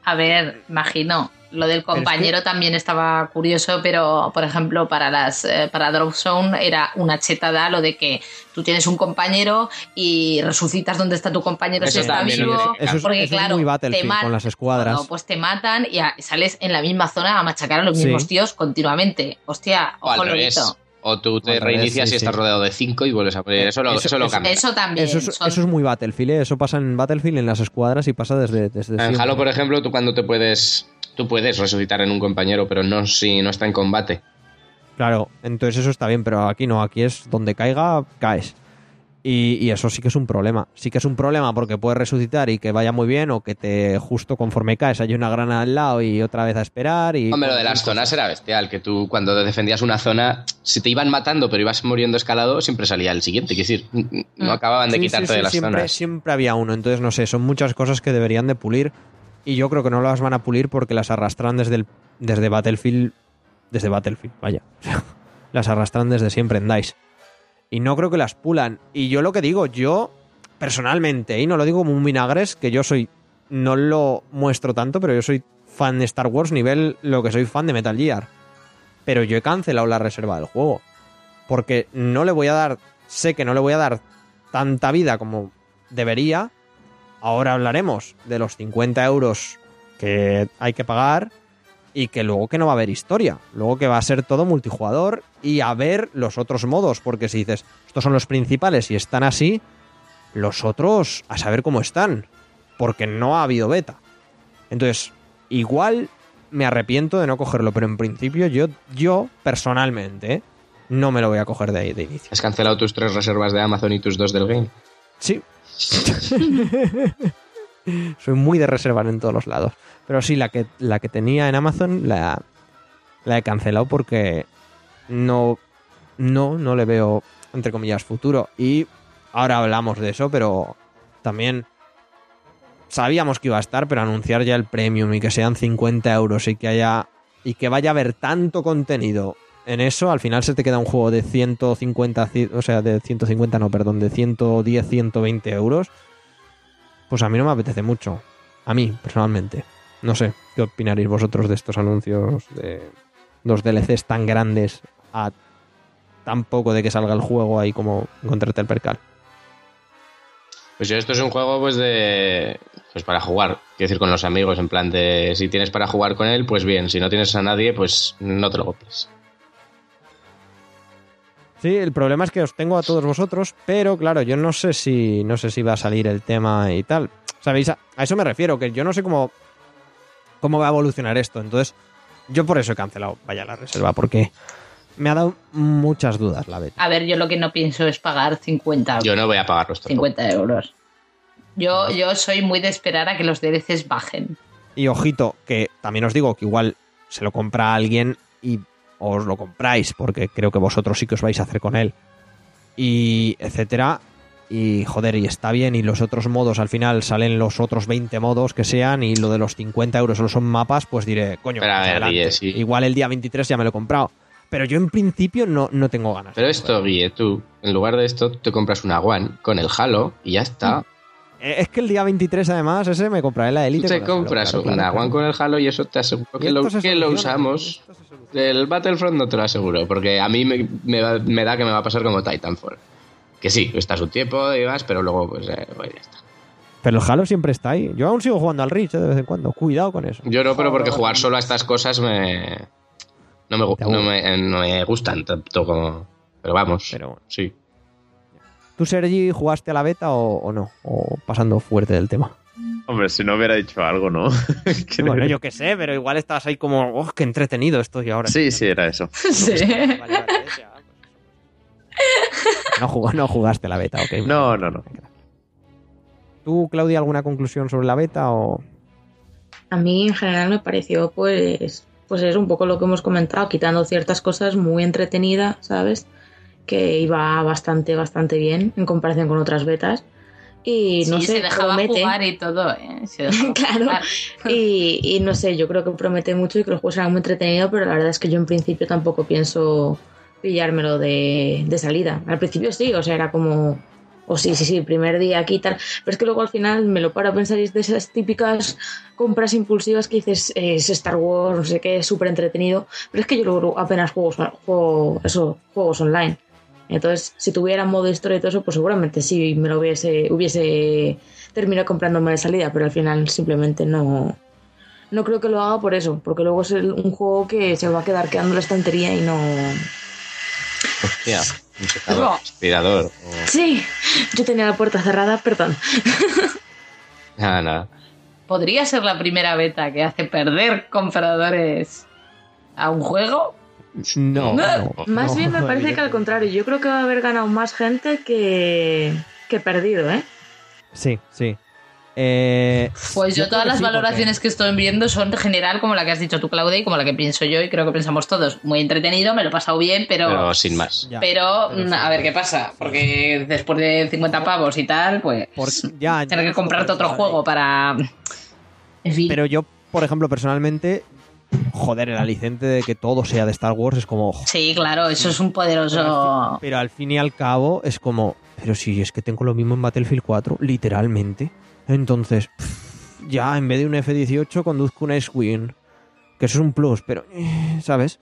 Speaker 4: A ver, imagino. Lo del
Speaker 1: Pero es que-
Speaker 4: compañero también estaba curioso, pero por ejemplo, para las eh, para Drop Zone era una chetada lo de que tú tienes un compañero y resucitas donde está tu compañero
Speaker 3: Eso
Speaker 4: si está vivo.
Speaker 1: Eso es,
Speaker 4: porque,
Speaker 1: eso es
Speaker 4: claro,
Speaker 1: muy
Speaker 4: te
Speaker 1: Battlefield
Speaker 4: matan-
Speaker 1: con las escuadras.
Speaker 4: Bueno, pues te matan y a- sales en la misma zona a machacar a los
Speaker 1: Sí.
Speaker 4: mismos tíos continuamente. Hostia,
Speaker 3: al
Speaker 4: ojo
Speaker 3: revés. O tú te reinicias
Speaker 1: sí,
Speaker 3: y estás
Speaker 1: sí.
Speaker 3: rodeado de cinco y vuelves a poner. Eso lo,
Speaker 1: Eso-
Speaker 3: eso lo cambia.
Speaker 4: Eso también.
Speaker 1: Eso es,
Speaker 4: son-
Speaker 1: eso es muy Battlefield, ¿eh? eso pasa en Battlefield, en las escuadras y pasa desde, desde
Speaker 3: En. Halo, por ejemplo, tú cuando te puedes. Tú puedes resucitar en un compañero, pero no si no está en combate.
Speaker 1: Claro, entonces eso está bien, pero aquí no, aquí es donde caiga, caes. Y, y eso sí que es un problema. Sí que es un problema porque puedes resucitar y que vaya muy bien o que te justo conforme caes hay una grana al lado y otra vez a esperar. Y,
Speaker 3: Hombre, lo de las zonas era bestial, que tú cuando defendías una zona, si te iban matando pero ibas muriendo escalado, siempre salía el siguiente. Es decir, no acababan de
Speaker 1: Sí, sí,
Speaker 3: quitarte
Speaker 1: sí,
Speaker 3: de las
Speaker 1: siempre,
Speaker 3: zonas.
Speaker 1: siempre había uno, entonces no sé, son muchas cosas que deberían de pulir y yo creo que no las van a pulir porque las arrastran desde, desde Battlefield, desde Battlefield, vaya, las arrastran desde siempre en DICE. Y no creo que las pulan. Y yo lo que digo, yo personalmente, y no lo digo como un vinagres, que yo soy, no lo muestro tanto, pero yo soy fan de Star Wars nivel lo que soy fan de Metal Gear. Pero yo he cancelado la reserva del juego. Porque no le voy a dar, sé que no le voy a dar tanta vida como debería. Ahora hablaremos de los 50 euros que hay que pagar. y que luego que no va a haber historia, luego que va a ser todo multijugador y a ver los otros modos, porque si dices, estos son los principales y están así, los otros a saber cómo están, porque no ha habido beta. Entonces, igual me arrepiento de no cogerlo, pero en principio yo, yo personalmente, ¿eh? no me lo voy a coger de, de inicio.
Speaker 3: ¿Has cancelado tus tres reservas de Amazon y tus dos del game?
Speaker 1: Sí. Soy muy de reservar en todos los lados. Pero sí, la que, la que tenía en Amazon la, la he cancelado porque no, no, no le veo, entre comillas, futuro. Y ahora hablamos de eso, pero también sabíamos que iba a estar, pero anunciar ya el premium y que sean 50 euros y que haya y que vaya a haber tanto contenido en eso, al final se te queda un juego de 150, ci- o sea, de 150, no, perdón, de 110, 120 euros. Pues a mí no me apetece mucho. A mí, personalmente. No sé, ¿qué opinaréis vosotros de estos anuncios de los DLCs tan grandes a tan poco de que salga el juego ahí como encontrarte el percal?
Speaker 3: Pues yo esto es un juego pues de pues para jugar, quiero decir con los amigos, en plan de si tienes para jugar con él, pues bien, si no tienes a nadie, pues no te lo compres.
Speaker 1: Sí, el problema es que os tengo a todos vosotros, pero claro, yo no sé si no sé si va a salir el tema y tal. ¿Sabéis? A, a eso me refiero, que yo no sé cómo cómo va a evolucionar esto. Entonces, yo por eso he cancelado, vaya la reserva, porque me ha dado muchas dudas la beta.
Speaker 4: A ver, yo lo que no pienso es pagar 50,
Speaker 3: Yo no voy a pagar los
Speaker 4: 50 euros. Yo, yo soy muy de esperar a que los DLCs bajen.
Speaker 1: Y ojito, que también os digo que igual se lo compra alguien y os lo compráis, porque creo que vosotros sí que os vais a hacer con él. Y etcétera. Y joder, y está bien. Y los otros modos, al final salen los otros 20 modos que sean. Y lo de los 50 euros solo son mapas, pues diré, coño, pues
Speaker 3: ver,
Speaker 1: adelante.
Speaker 3: Guille, sí.
Speaker 1: igual el día 23 ya me lo he comprado. Pero yo en principio no, no tengo ganas.
Speaker 3: Pero esto, Guille, tú, en lugar de esto, te compras una One con el Halo y ya está.
Speaker 1: Eh, Es que el día 23, además, ese me compraré la
Speaker 3: Tú
Speaker 1: Elite.
Speaker 3: te
Speaker 1: el Halo,
Speaker 3: compras
Speaker 1: claro,
Speaker 3: una
Speaker 1: claro,
Speaker 3: One
Speaker 1: claro.
Speaker 3: con el Halo y eso te aseguro que lo, que usamos.
Speaker 1: esto se soluciona.
Speaker 3: El Battlefront no te lo aseguro, porque a mí me, me va- me da que me va a pasar como Titanfall. Que sí, estás un tiempo y vas, pero luego pues, eh, pues ya está.
Speaker 1: Pero el Halo siempre está ahí. Yo aún sigo jugando al Reach eh, de vez en cuando. Cuidado con eso.
Speaker 3: Yo no, pero porque jugar solo a estas cosas me... No me, no me, no me gustan tanto como... Pero vamos,
Speaker 1: Pero
Speaker 3: sí.
Speaker 1: ¿Tú, Sergi, jugaste a la beta o, o no? O pasando fuerte del tema.
Speaker 2: Hombre, si no hubiera dicho algo, ¿no?
Speaker 1: Bueno, yo qué sé, pero igual estás ahí como, oh, qué entretenido estoy ahora.
Speaker 2: Sí, sí, era eso.
Speaker 4: Sí.
Speaker 1: No, jugó- no jugaste la beta, ok.
Speaker 2: No, no, no.
Speaker 1: ¿Tú, Claudia, alguna conclusión sobre la beta o...?
Speaker 5: A mí en general me pareció pues pues es un poco lo que hemos comentado, quitando ciertas cosas muy entretenida, ¿sabes? Que iba bastante bastante bien en comparación con otras betas. Y no
Speaker 4: sí,
Speaker 5: sé,
Speaker 4: se dejaba
Speaker 5: promete.
Speaker 4: jugar y todo, ¿eh? Se
Speaker 5: Claro. Y, y no sé, yo creo que promete mucho y que los juegos serán muy entretenidos, pero la verdad es que yo en principio tampoco pienso pillármelo de, de salida. Al principio sí, o sea, era como, o sí, sí, sí, primer día aquí y tal. Pero es que luego al final me lo paro a pensar y es de esas típicas compras impulsivas que dices, eh, es Star Wars, no sé qué, es súper entretenido. Pero es que yo luego apenas juego, juego eso, juegos online. Entonces, si tuviera modo historia y todo eso, pues seguramente sí me lo hubiese, hubiese terminado comprándome de salida, pero al final simplemente no, no creo que lo haga por eso, porque luego es el- un juego que se va a quedar quedando en la estantería y no.
Speaker 3: Hostia, un o-
Speaker 5: Sí, yo tenía la puerta cerrada, perdón.
Speaker 3: Nada, nada.
Speaker 4: ¿Podría ser la primera beta que hace perder compradores a un juego?
Speaker 1: No, no,
Speaker 5: Más
Speaker 1: no,
Speaker 5: bien me parece que al contrario, yo creo que va a haber ganado más gente que, que perdido, ¿eh?
Speaker 1: Sí, sí. Eh,
Speaker 4: Pues yo, todas
Speaker 1: que
Speaker 4: las
Speaker 1: sí, porque-
Speaker 4: valoraciones que estoy viendo son en general como la que has dicho tú, Claudia, y como la que pienso yo, y creo que pensamos todos. Muy entretenido, me lo he pasado bien, pero...
Speaker 3: Pero sin más.
Speaker 1: Ya,
Speaker 4: Pero,
Speaker 1: pero
Speaker 4: mm, a ver qué pasa, porque después de 50 pavos y tal, pues
Speaker 1: por- ya, ya
Speaker 4: tener que comprarte otro juego para... En fin,
Speaker 1: Pero yo, por ejemplo, personalmente, joder, el aliciente de que todo sea de Star Wars es como...
Speaker 4: sí, claro, eso es un
Speaker 1: Pero al,
Speaker 4: poderoso...
Speaker 1: fin, pero al fin y al cabo es como, pero si es que tengo lo mismo en Battlefield 4, literalmente. Entonces, pff, ya en vez de un F-18 conduzco un X-Wing, que eso es un plus, pero, eh, ¿sabes?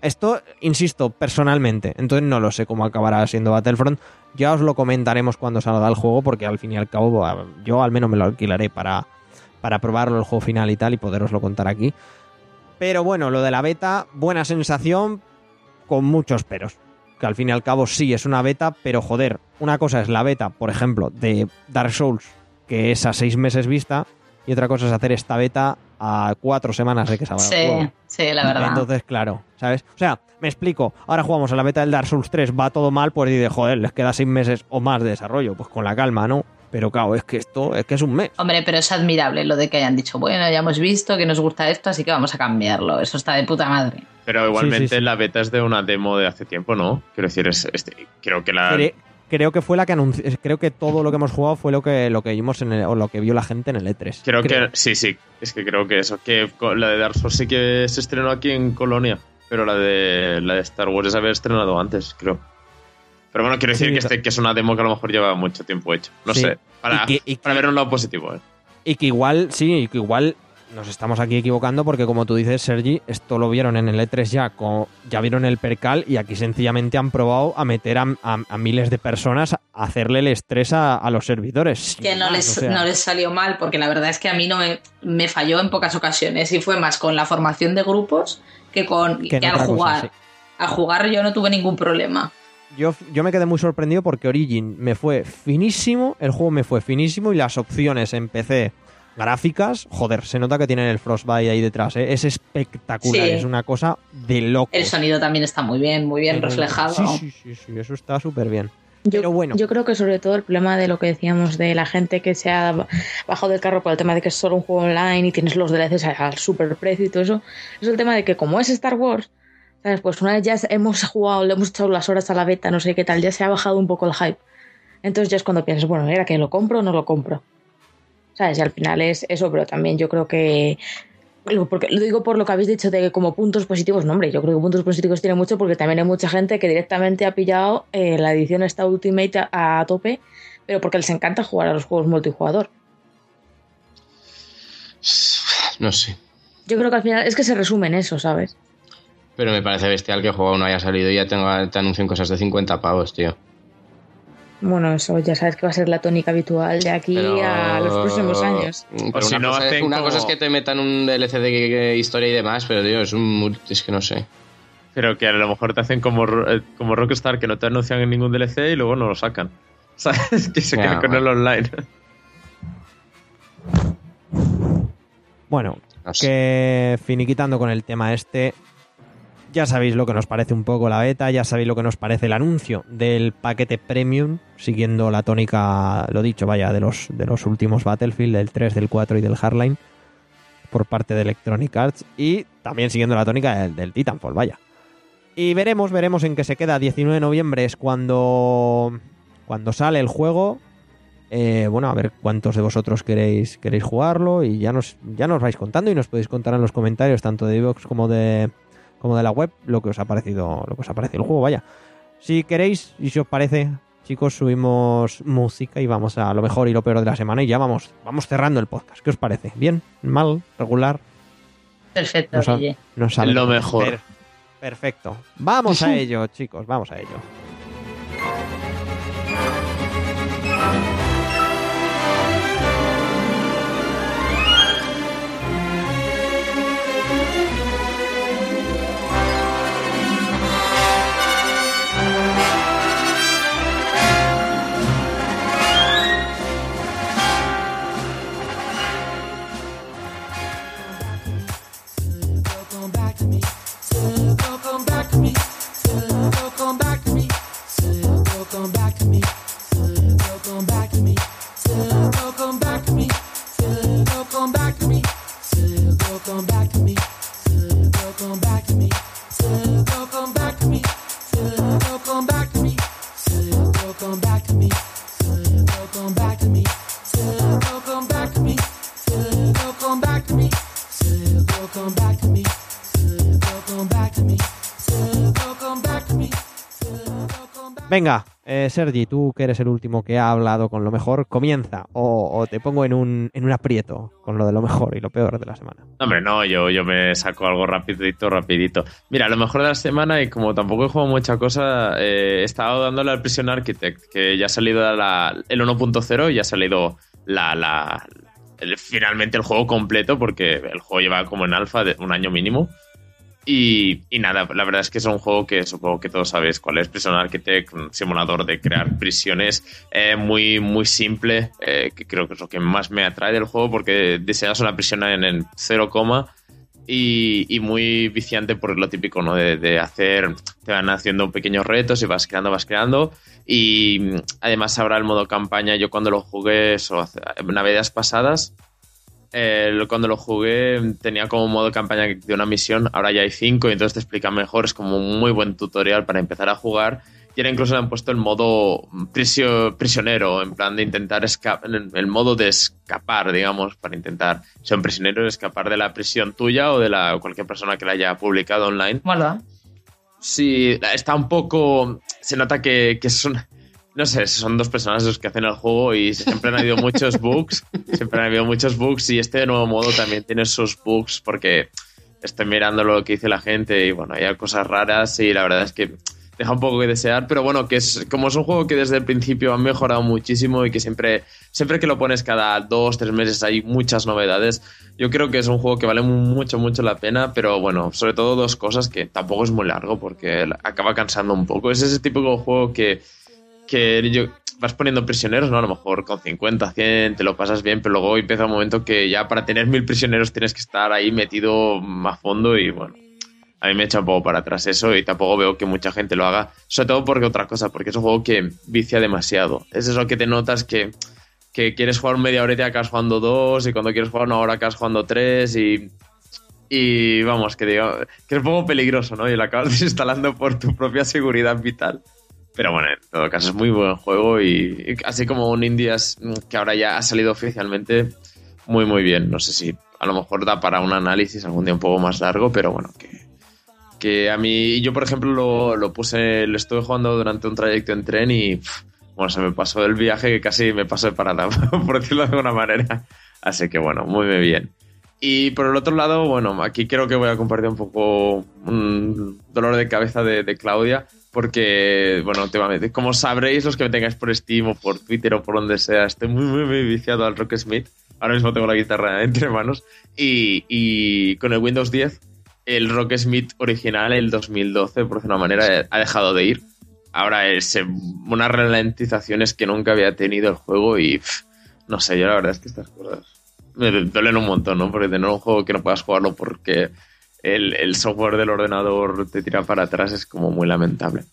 Speaker 1: Esto, insisto, personalmente, entonces no lo sé cómo acabará siendo Battlefront. Ya os lo comentaremos cuando salga el juego, porque al fin y al cabo yo al menos me lo alquilaré para, para probarlo el juego final y tal y poderoslo contar aquí. Pero bueno, lo de la beta, buena sensación con muchos peros. Que al fin y al cabo sí es una beta, pero joder, una cosa es la beta, por ejemplo, de Dark Souls, que es a seis meses vista, y otra cosa es hacer esta beta a cuatro semanas de que salga
Speaker 4: Sí, sí, la verdad.
Speaker 1: Entonces, claro, ¿sabes? O sea, me explico. Ahora jugamos a la beta del Dark Souls 3, va todo mal, pues dice, joder, les queda seis meses o más de desarrollo. Pues con la calma, ¿no? Pero claro, es que esto es que es un mes.
Speaker 4: Hombre, pero es admirable lo de que hayan dicho, bueno, ya hemos visto que nos gusta esto, así que vamos a cambiarlo. Eso está de puta madre.
Speaker 2: Pero igualmente
Speaker 1: sí, sí.
Speaker 2: la beta es de una demo de hace tiempo, ¿no? Quiero decir, es, este, creo que la...
Speaker 1: Cre- creo que fue la que anunció. Creo que todo lo que hemos jugado fue lo que, lo que vimos en el- o lo que vio la gente en el E3.
Speaker 2: Creo que sí, sí, es que creo que eso, que la de Dark Souls sí que se estrenó aquí en Colonia, pero la de la de Star Wars se había estrenado antes, creo. Pero bueno, quiero decir
Speaker 1: Sí,
Speaker 2: que, este, que es una demo que a lo mejor lleva mucho tiempo hecho. No
Speaker 1: Sí.
Speaker 2: sé, para,
Speaker 1: Y que- y que-
Speaker 2: para ver un lado positivo. ¿eh?
Speaker 1: Y que igual, sí, y que igual nos estamos aquí equivocando porque como tú dices, Sergi, esto lo vieron en el E3 ya, co- ya vieron el percal y aquí sencillamente han probado a meter a, a- a miles de personas a hacerle el estrés a, a los servidores.
Speaker 4: Que no
Speaker 1: más,
Speaker 4: les,
Speaker 1: o sea.
Speaker 4: no les salió mal, porque la verdad es que a mí no me, me falló en pocas ocasiones y fue más con la formación de grupos que con
Speaker 1: Que
Speaker 4: que, al
Speaker 1: cosa,
Speaker 4: jugar.
Speaker 1: sí.
Speaker 4: Al jugar yo no tuve ningún problema.
Speaker 1: Yo, yo me quedé muy sorprendido porque Origin me fue finísimo, el juego me fue finísimo y las opciones en PC gráficas, joder, se nota que tienen el Frostbite ahí detrás, ¿eh? es espectacular,
Speaker 4: Sí.
Speaker 1: es una cosa de loco.
Speaker 4: El sonido también está muy bien, muy bien
Speaker 1: El-
Speaker 4: reflejado.
Speaker 1: Sí, sí, sí, sí, eso está súper bien.
Speaker 5: Yo,
Speaker 1: Pero bueno.
Speaker 5: yo creo que sobre todo el problema de lo que decíamos de la gente que se ha bajado del carro por el tema de que es solo un juego online y tienes los DLCs al super precio y todo eso, es el tema de que como es Star Wars, ¿sabes? Pues una vez ya hemos jugado, le hemos echado las horas a la beta, no sé qué tal, ya se ha bajado un poco el hype. Entonces ya es cuando piensas, bueno, ¿era que lo compro o no lo compro? ¿Sabes? Y al final es eso, pero también yo creo que lo- porque lo digo por lo que habéis dicho de que como puntos positivos, no hombre, yo creo que puntos positivos tiene mucho porque también hay mucha gente que directamente ha pillado eh, la edición esta Ultimate a, a tope, pero porque les encanta jugar a los juegos multijugador.
Speaker 3: No sé.
Speaker 5: Yo creo que al final es que se resume en eso, ¿sabes?
Speaker 3: Pero me parece bestial que el juego no haya salido y ya tenga, te anuncien cosas de 50 pavos, tío.
Speaker 5: Bueno, eso ya sabes que va a ser la tónica habitual de aquí
Speaker 3: Pero-
Speaker 5: a los próximos años.
Speaker 3: Pero
Speaker 2: O si
Speaker 3: una,
Speaker 2: no
Speaker 3: cosa, es,
Speaker 2: hacen
Speaker 3: una
Speaker 2: como-
Speaker 3: cosa es que te metan un DLC de historia y demás, pero tío, es un multi- es que no sé.
Speaker 2: Pero que a lo mejor te hacen como, eh, como Rockstar, que no te anuncian en ningún DLC y luego no lo sacan. ¿Sabes? Que se
Speaker 3: Ya,
Speaker 2: quedan con
Speaker 3: bueno.
Speaker 2: el online.
Speaker 1: Bueno,
Speaker 3: No sé.
Speaker 1: que finiquitando con el tema este, ya sabéis lo que nos parece un poco la beta, ya sabéis lo que nos parece el anuncio del paquete premium, siguiendo la tónica, lo dicho, vaya, de los, de los últimos Battlefield, del 3, del 4 y del Hardline, por parte de Electronic Arts, y también siguiendo la tónica del, Titanfall, vaya. Y veremos, veremos en qué se queda. 19 de noviembre es cuando, cuando sale el juego. Eh, bueno, a ver cuántos de vosotros queréis, queréis jugarlo y ya nos, ya nos vais contando y nos podéis contar en los comentarios tanto de iVoox como de, como de la web lo que os ha parecido lo que os ha parecido el juego, vaya. Si queréis y si os parece, chicos, subimos música y vamos a lo mejor y lo peor de la semana y ya vamos, vamos cerrando el podcast. ¿Qué os parece? ¿Bien? ¿Mal? ¿Regular?
Speaker 4: Perfecto,
Speaker 1: Nos, ha-
Speaker 4: Guille.
Speaker 1: nos sale
Speaker 2: Lo mejor.
Speaker 1: Per- perfecto. Vamos a ello, chicos, vamos a ello. Venga, eh, Sergi, tú que eres el último que ha hablado con lo mejor, comienza o, te pongo en un, en un aprieto con lo de lo mejor y lo peor de la semana.
Speaker 2: Hombre, no, yo, yo me saco algo rapidito, rapidito. Mira, lo mejor de la semana, y como tampoco he jugado mucha cosa, eh, he estado dándole al Prison Architect, que ya ha salido el 1.0 y ya ha salido la, la- finalmente el juego completo, porque el juego lleva como en alfa un año mínimo. Y, y, nada, la verdad es que es un juego que supongo que todos sabéis cuál es. Prison Architect, un simulador de crear prisiones eh, muy, muy simple, eh, que creo que es lo que más me atrae del juego porque diseñas una prisión en el 0, y, y, muy viciante por lo típico, ¿no? De, de, hacer, te van haciendo pequeños retos y vas creando, vas creando. Y además ahora el modo campaña, yo cuando lo jugué, eso, navidades pasadas, eh, cuando lo jugué tenía como modo campaña de una misión, ahora ya hay cinco y entonces te explica mejor, es como un muy buen tutorial para empezar a jugar y ahora incluso le han puesto el modo prisionero, en plan de intentar escapar, el modo de escapar, digamos, para intentar ser un prisionero, escapar de la prisión tuya o de la cualquier persona que la haya publicado online.
Speaker 4: Hola.
Speaker 2: Sí, está un poco. Se nota que, que son. No sé, son dos personas los que hacen el juego y siempre han habido muchos bugs. Siempre han habido muchos bugs y este nuevo modo también tiene sus bugs porque estoy mirando lo que dice la gente y bueno, hay cosas raras y la verdad es que deja un poco que desear, pero bueno, que es como es un juego que desde el principio ha mejorado muchísimo y que siempre, siempre que lo pones cada dos, tres meses hay muchas novedades. Yo creo que es un juego que vale mucho, mucho la pena, pero bueno, sobre todo dos cosas que tampoco es muy largo porque acaba cansando un poco. Es ese tipo de juego que, que yo, vas poniendo prisioneros, ¿no? A lo mejor con 50, 100 te lo pasas bien, pero luego empieza un momento que ya para tener mil prisioneros tienes que estar ahí metido a fondo y bueno a mí me echa un poco para atrás eso y tampoco veo que mucha gente lo haga, sobre todo porque otra cosa, porque es un juego que vicia demasiado. Es eso que te notas que, que quieres jugar media hora y acabas jugando dos y cuando quieres jugar una hora acabas jugando tres y, y vamos, que digo, que es un poco peligroso, ¿no? Y lo acabas desinstalando por tu propia seguridad vital. Pero bueno, en todo caso es muy buen juego y, así como un Indias que ahora ya ha salido oficialmente muy muy bien. No sé si a lo mejor da para un análisis algún día un poco más largo, pero bueno, que, que a mí, yo por ejemplo lo, lo puse, lo estuve jugando durante un trayecto en tren y bueno, se me pasó el viaje que casi me pasó de parada, por decirlo de alguna manera. Así que bueno, muy bien. Y por el otro lado, bueno, aquí creo que voy a compartir un poco un dolor de cabeza de, de Claudia, porque, bueno, como sabréis los que me tengáis por Steam o por Twitter o por donde sea, estoy muy, muy, muy viciado al Rock Smith. Ahora mismo tengo la guitarra entre manos. Y, y con el Windows 10 el Rock Smith original, el 2012, por decirlo una manera, ha dejado de ir. Ahora es eh, unas ralentizaciones que nunca había tenido el juego y no sé, yo la verdad es que estas cosas me duelen un montón, ¿no? Porque tener un juego que no puedas jugarlo porque el, software del ordenador te tira para atrás es como muy lamentable.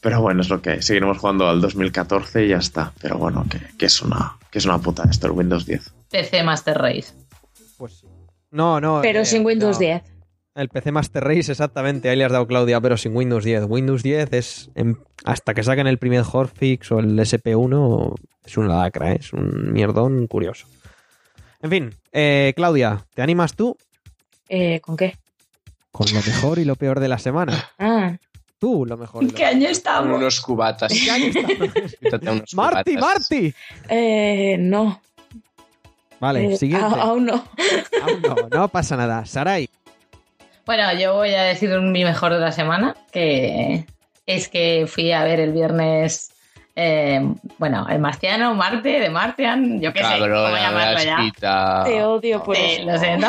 Speaker 2: Pero bueno, es lo que seguiremos jugando al 2014 y ya está. Pero bueno, que, es una que es una puta esto el Windows 10.
Speaker 4: PC Master Race.
Speaker 1: Pues No, no.
Speaker 5: Pero eh, sin Windows 10.
Speaker 1: El PC Master Race, exactamente, ahí le has dado Claudia, pero sin Windows 10. Windows 10 es, hasta que saquen el primer hotfix o el SP1, es una lacra, ¿eh? es un mierdón curioso. En fin, eh, Claudia, ¿te animas tú?
Speaker 5: Eh, ¿Con qué?
Speaker 1: Con lo mejor y lo peor de la semana.
Speaker 5: Ah.
Speaker 1: Tú, lo mejor.
Speaker 4: ¿En qué año estamos?
Speaker 3: Con unos cubatas.
Speaker 1: ¿En qué año estamos? ¡Marty, Marty!
Speaker 5: Eh, no.
Speaker 1: Vale, siguiente.
Speaker 5: Aún no.
Speaker 1: Aún no, no pasa nada. Sarai.
Speaker 4: Bueno, yo voy a decir mi mejor de la semana, que es que fui a ver el viernes, eh, bueno, el Marciano, Marte, de Martian, yo qué sé, cómo llamarlo ya.
Speaker 5: Te odio por
Speaker 4: eso. Lo siento.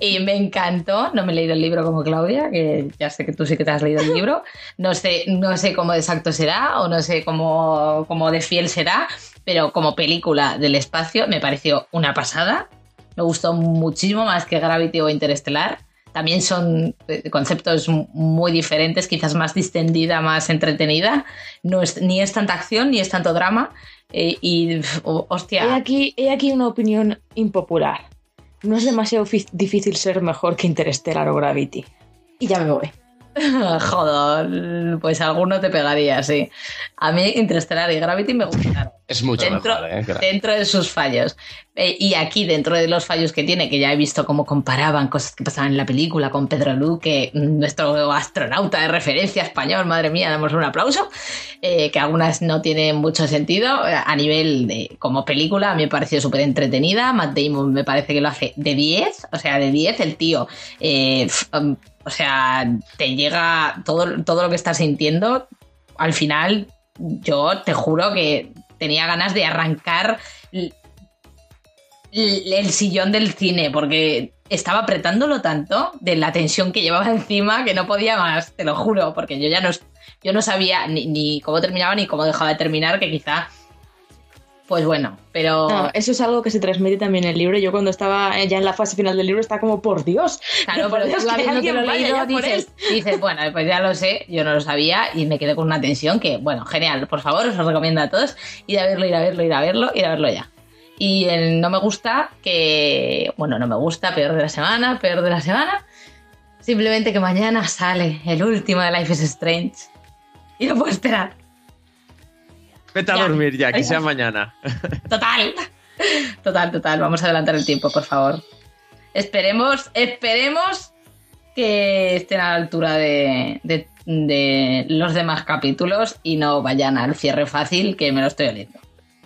Speaker 4: Y me encantó, no me he leído el libro como Claudia, que ya sé que tú sí que te has leído el libro, no sé, no sé cómo de exacto será o no sé cómo, cómo de fiel será, pero como película del espacio me pareció una pasada. Me gustó muchísimo más que Gravity o Interestelar también son eh, conceptos muy diferentes, quizás más distendida, más entretenida. No es, ni es tanta acción ni es tanto drama. Eh, y, hostia.
Speaker 5: He aquí, he aquí una opinión impopular. No es demasiado difícil ser mejor que Interstellar o Gravity. Y ya me voy.
Speaker 4: Joder, pues alguno te pegaría, sí. A mí Interstellar y Gravity me gustaron.
Speaker 3: Es mucho
Speaker 4: dentro,
Speaker 3: mejor, ¿eh?
Speaker 4: Dentro de sus fallos. Eh, y aquí, dentro de los fallos que tiene, que ya he visto cómo comparaban cosas que pasaban en la película con Pedro Luque, nuestro astronauta de referencia español, madre mía, damos un aplauso, eh, que algunas no tienen mucho sentido. A nivel de como película, a mí me pareció súper entretenida. Matt Damon me parece que lo hace de 10, o sea, de 10 el tío. Um, o sea, te llega todo, todo lo que estás sintiendo. Al final, yo te juro que tenía ganas de arrancar el, sillón del cine, porque estaba apretándolo tanto de la tensión que llevaba encima que no podía más, te lo juro, porque yo ya no, yo no sabía ni, ni cómo terminaba ni cómo dejaba de terminar, que quizá, pues bueno, pero...
Speaker 5: No, eso es algo que se transmite también en el libro. Yo cuando estaba ya en la fase final del libro estaba como, por Dios.
Speaker 4: Claro,
Speaker 5: por
Speaker 4: pero
Speaker 5: Dios,
Speaker 4: tú
Speaker 5: que
Speaker 4: habiéndote
Speaker 5: alguien
Speaker 4: lo
Speaker 5: vaya
Speaker 4: leído dices, dices, bueno, pues ya lo sé, yo no lo sabía y me quedé con una tensión que, bueno, genial, por favor, os lo recomiendo a todos, ir a verlo, ir a verlo, ir a verlo, ir a verlo ya. Y el no me gusta que, bueno, no me gusta, peor de la semana, peor de la semana, simplemente que mañana sale el último de Life is Strange y no puedo esperar.
Speaker 2: Vete a
Speaker 4: Ya.
Speaker 2: dormir ya, que sea mañana.
Speaker 4: Total. Total, total. Vamos a adelantar el tiempo, por favor. Esperemos, esperemos que estén a la altura de, de- de los demás capítulos y no vayan al cierre fácil, que me lo estoy oliendo.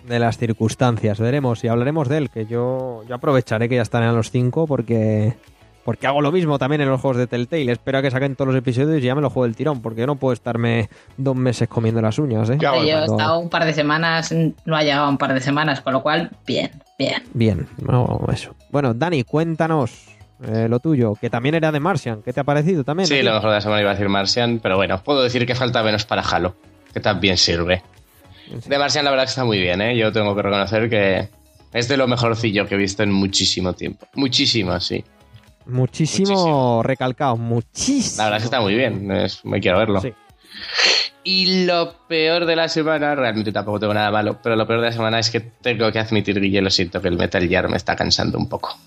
Speaker 1: De las circunstancias, veremos y hablaremos de él, que yo, yo aprovecharé que ya están en los 5 porque, porque hago lo mismo también en los juegos de Telltale. Espero a que saquen todos los episodios y ya me lo juego el tirón, porque yo no puedo estarme dos meses comiendo las uñas, ¿eh?
Speaker 3: Ya,
Speaker 4: yo he estado un par de semanas, no ha llegado un par de semanas, con lo cual, bien, bien.
Speaker 1: Bien, no, eso. Bueno, Dani, cuéntanos eh, lo tuyo, que también era de Martian. ¿Qué te ha parecido también?
Speaker 3: Sí, lo mejor de la semana iba a decir Martian, pero bueno, puedo decir que falta menos para Halo, que también sirve. De Martian la verdad que está muy bien, ¿eh? Yo tengo que reconocer que es de lo mejorcillo que he visto en muchísimo tiempo. Muchísimo, sí.
Speaker 1: Muchísimo,
Speaker 3: Muchísimo.
Speaker 1: recalcado, muchísimo.
Speaker 3: La verdad es que está muy bien, es- me quiero verlo.
Speaker 1: Sí.
Speaker 3: Y lo peor de la semana, realmente tampoco tengo nada malo, pero lo peor de la semana es que tengo que admitir, Guille, lo siento, que el Metal Gear me está cansando un poco.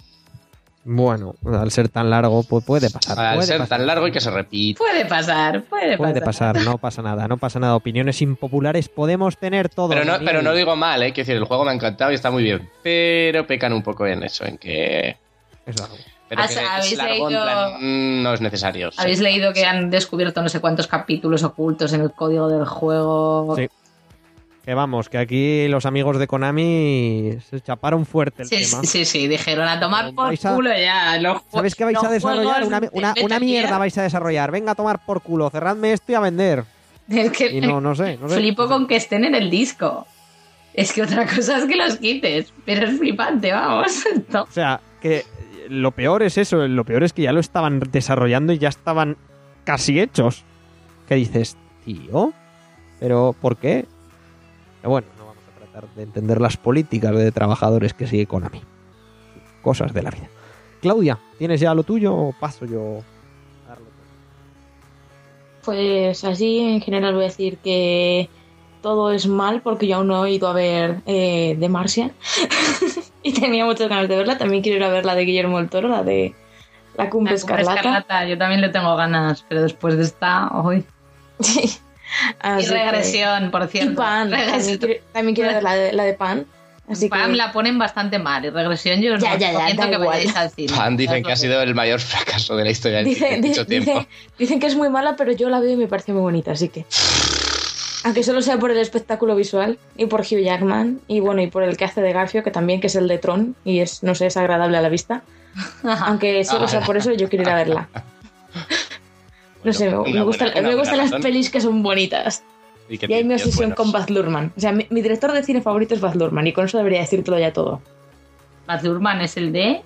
Speaker 1: Bueno, al ser tan largo, pues puede pasar.
Speaker 3: Al
Speaker 1: puede
Speaker 3: ser
Speaker 1: pasar.
Speaker 3: tan largo y que se repite.
Speaker 4: Puede pasar, puede,
Speaker 1: Puede
Speaker 4: pasar.
Speaker 1: pasar, no pasa nada, no pasa nada. Opiniones impopulares podemos tener todos.
Speaker 3: Pero no, pero no digo mal, ¿eh? Quiero decir, el juego me ha encantado y está muy bien. Pero pecan un poco en eso, en que.
Speaker 1: Es largo.
Speaker 3: Pero
Speaker 4: Has-
Speaker 3: que es largo, en
Speaker 4: leído-
Speaker 3: plan, mm, no es necesario. sí.
Speaker 4: Habéis leído que han descubierto no sé cuántos capítulos ocultos en el código del juego.
Speaker 1: Sí. Que vamos, que aquí los amigos de Konami se chaparon fuerte el
Speaker 4: Sí,
Speaker 1: tema.
Speaker 4: sí, sí, sí, dijeron a tomar por
Speaker 1: a-
Speaker 4: culo ya. Los,
Speaker 1: ¿Sabéis que vais a desarrollar? Una,
Speaker 4: de
Speaker 1: una- mierda vais a desarrollar. Venga a tomar por culo, cerradme esto y a vender.
Speaker 4: Es que
Speaker 1: Y no, no sé, no sé.
Speaker 4: flipo con que estén en el disco. Es que otra cosa es que los quites, pero es flipante, vamos. No.
Speaker 1: O sea, que lo peor es eso, lo peor es que ya lo estaban desarrollando y ya estaban casi hechos. ¿Qué dices, tío? ¿Pero por qué? Bueno, no vamos a tratar de entender las políticas de trabajadores que sigue Konami. Cosas de la vida. Claudia, ¿tienes ya lo tuyo o paso yo a darlo?
Speaker 5: Pues así en general voy a decir que todo es mal porque yo aún no he ido a ver eh, The Martian y tenía muchas ganas de verla. También quiero ir a ver la de Guillermo del Toro, la de La Cumbre
Speaker 4: La
Speaker 5: Escarlata.
Speaker 4: Escarlata, Yo también le tengo ganas, pero después de esta, hoy.
Speaker 5: Sí.
Speaker 4: Y
Speaker 5: Así que-
Speaker 4: regresión, por cierto.
Speaker 5: Y Pan. También
Speaker 4: Regresión.
Speaker 5: quiero, también quiero ver la de, la de Pan. Así
Speaker 4: Pam
Speaker 5: que
Speaker 4: la ponen bastante mal y regresión yo
Speaker 5: Ya, ya, ya, da
Speaker 4: que
Speaker 5: igual.
Speaker 4: vayáis al cine.
Speaker 3: Dicen que ha sido el mayor fracaso de la historia del cine
Speaker 5: Dice-
Speaker 3: mucho tiempo.
Speaker 5: dice- dicen que es muy mala, pero yo la veo y me parece muy bonita, así que. Aunque solo sea por el espectáculo visual y por Hugh Jackman y bueno, y por el que hace de Garfio, que también que es el de Tron y es, no sé, es agradable a la vista. Aunque solo sea por eso, yo quiero ir a verla. No sé, me, me gustan, me las pelis que son bonitas.
Speaker 3: Y, que
Speaker 5: Y ahí mi obsesión
Speaker 3: buenos.
Speaker 5: con Baz Luhrmann. O sea, mi, mi director de cine favorito es Baz Luhrmann y con eso debería decírtelo ya todo.
Speaker 4: Baz Luhrmann es el de...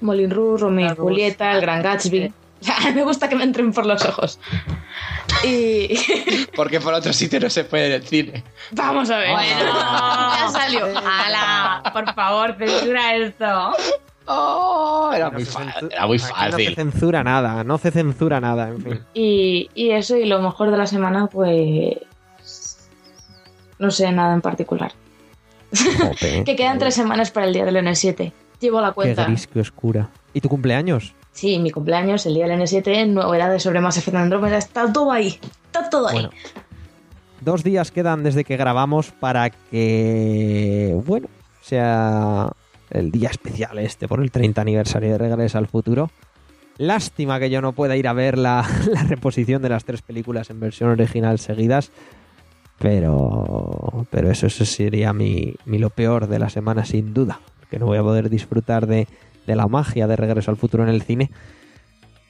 Speaker 5: Moulin Rouge, Romeo y. Julieta, El Gran Gatsby. O sea, me gusta que me entren por los ojos. Y
Speaker 3: Porque por otro sitio no se puede en el cine.
Speaker 5: vamos a ver.
Speaker 4: Bueno,
Speaker 5: ya salió.
Speaker 4: ¡Hala! Por favor, censura esto.
Speaker 3: Oh, era
Speaker 1: No
Speaker 3: muy fácil. Era muy
Speaker 1: Aquí No se
Speaker 3: fácil.
Speaker 1: censura nada, no se censura nada, en fin.
Speaker 5: Y, y eso, y lo mejor de la semana, pues. No sé, nada en particular. Que quedan tres semanas para el día del N7. Llevo la
Speaker 1: Qué
Speaker 5: cuenta.
Speaker 1: gris, qué oscura. ¿Y tu cumpleaños?
Speaker 5: Sí, mi cumpleaños, el día del N7, novedades sobre Mass Effect está todo ahí. Está todo ahí.
Speaker 1: Dos días quedan desde que grabamos para que, bueno, sea el día especial este por el 30 aniversario de Regreso al Futuro. Lástima que yo no pueda ir a ver la, la reposición de las tres películas en versión original seguidas. Pero, pero eso, eso sería mi, mi lo peor de la semana sin duda. Que no voy a poder disfrutar de, de la magia de Regreso al Futuro en el cine.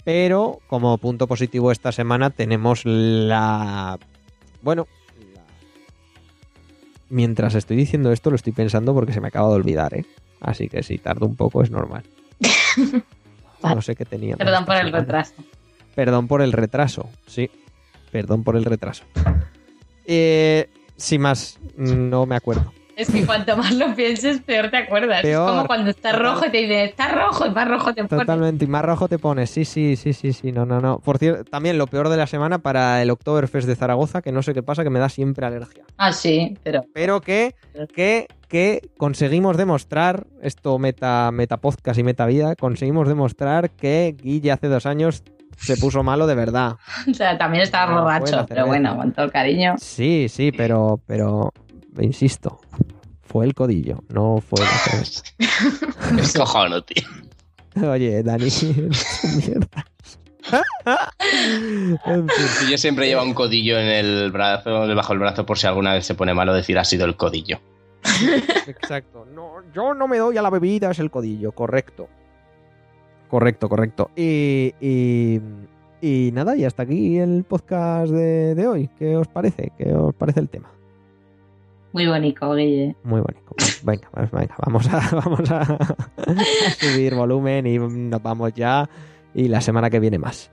Speaker 1: Pero como punto positivo esta semana tenemos la... Bueno, la- mientras estoy diciendo esto lo estoy pensando porque se me acaba de olvidar, ¿eh? Así que si tardo un poco es normal. No sé qué tenía.
Speaker 4: Perdón por el retraso.
Speaker 1: Perdón por el retraso, sí. Perdón por el retraso. Eh, sin más, no me acuerdo.
Speaker 4: Es que cuanto más lo pienses, peor te acuerdas.
Speaker 1: Peor.
Speaker 4: Es como cuando está rojo y te dice, está rojo y más rojo te pone.
Speaker 1: Totalmente, y más rojo te pones. Sí, sí, sí, sí, sí, no, no, no. Por cierto, también lo peor de la semana para el Oktoberfest de Zaragoza, que no sé qué pasa, que me da siempre alergia.
Speaker 4: Ah, sí, pero
Speaker 1: Pero que, que, que conseguimos demostrar, esto meta, meta podcast y meta vida, conseguimos demostrar que Guille hace dos años se puso malo de verdad.
Speaker 4: o sea, también estaba borracho, pero bueno, con todo el cariño.
Speaker 1: Sí, sí, pero, pero, insisto, fue el codillo, no fue la cerveza.
Speaker 3: Es cojono, tío.
Speaker 1: Oye, Dani, mierda. en fin.
Speaker 3: Yo siempre llevo un codillo en el brazo, debajo del brazo, por si alguna vez se pone malo decir ha sido el codillo.
Speaker 1: Exacto. No, yo no me doy a la bebida, es el codillo, correcto. Correcto, correcto. Y, y, y nada, y hasta aquí el podcast de, de hoy. ¿Qué os parece? ¿Qué os parece el tema?
Speaker 4: Muy bonito, Guille.
Speaker 1: Muy bonito. Venga, pues vamos a, vamos a subir volumen y nos vamos ya. Y la semana que viene más.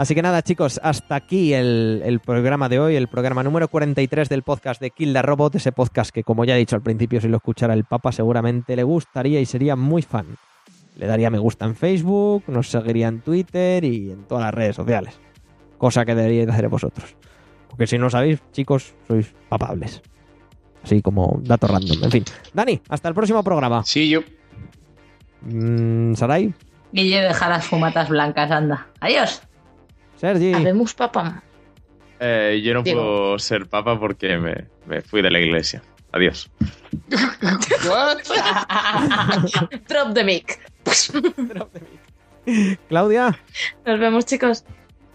Speaker 1: Así que nada, chicos, hasta aquí el, el programa de hoy, el programa número 43 del podcast de Kill the Robot, ese podcast que, como ya he dicho al principio, si lo escuchara el Papa, seguramente le gustaría y sería muy fan. Le daría me gusta en Facebook, nos seguiría en Twitter y en todas las redes sociales. Cosa que deberíais hacer vosotros. Porque si no sabéis, chicos, sois papables. Así como datos random. En fin. Dani, hasta el próximo programa.
Speaker 3: Sí, yo.
Speaker 1: Mm, Sarai,
Speaker 4: Guille, deja las fumatas blancas, anda. Adiós.
Speaker 1: Sergi.
Speaker 5: Habemos papá.
Speaker 2: Eh, yo no
Speaker 5: Digo-
Speaker 2: puedo ser papa porque me, me fui de la iglesia. Adiós.
Speaker 5: Drop the mic.
Speaker 1: Claudia.
Speaker 5: Nos vemos, chicos.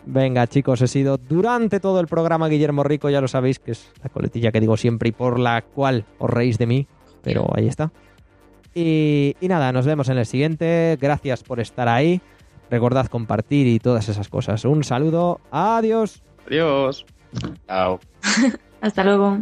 Speaker 1: Venga, chicos, he sido durante todo el programa Guillermo Rico, ya lo sabéis, que es la coletilla que digo siempre y por la cual os reís de mí, pero ahí está. Y, y nada, nos vemos en el siguiente. Gracias por estar ahí. Recordad compartir y todas esas cosas. Un saludo. Adiós.
Speaker 2: Adiós.
Speaker 3: Chao.
Speaker 5: Hasta luego.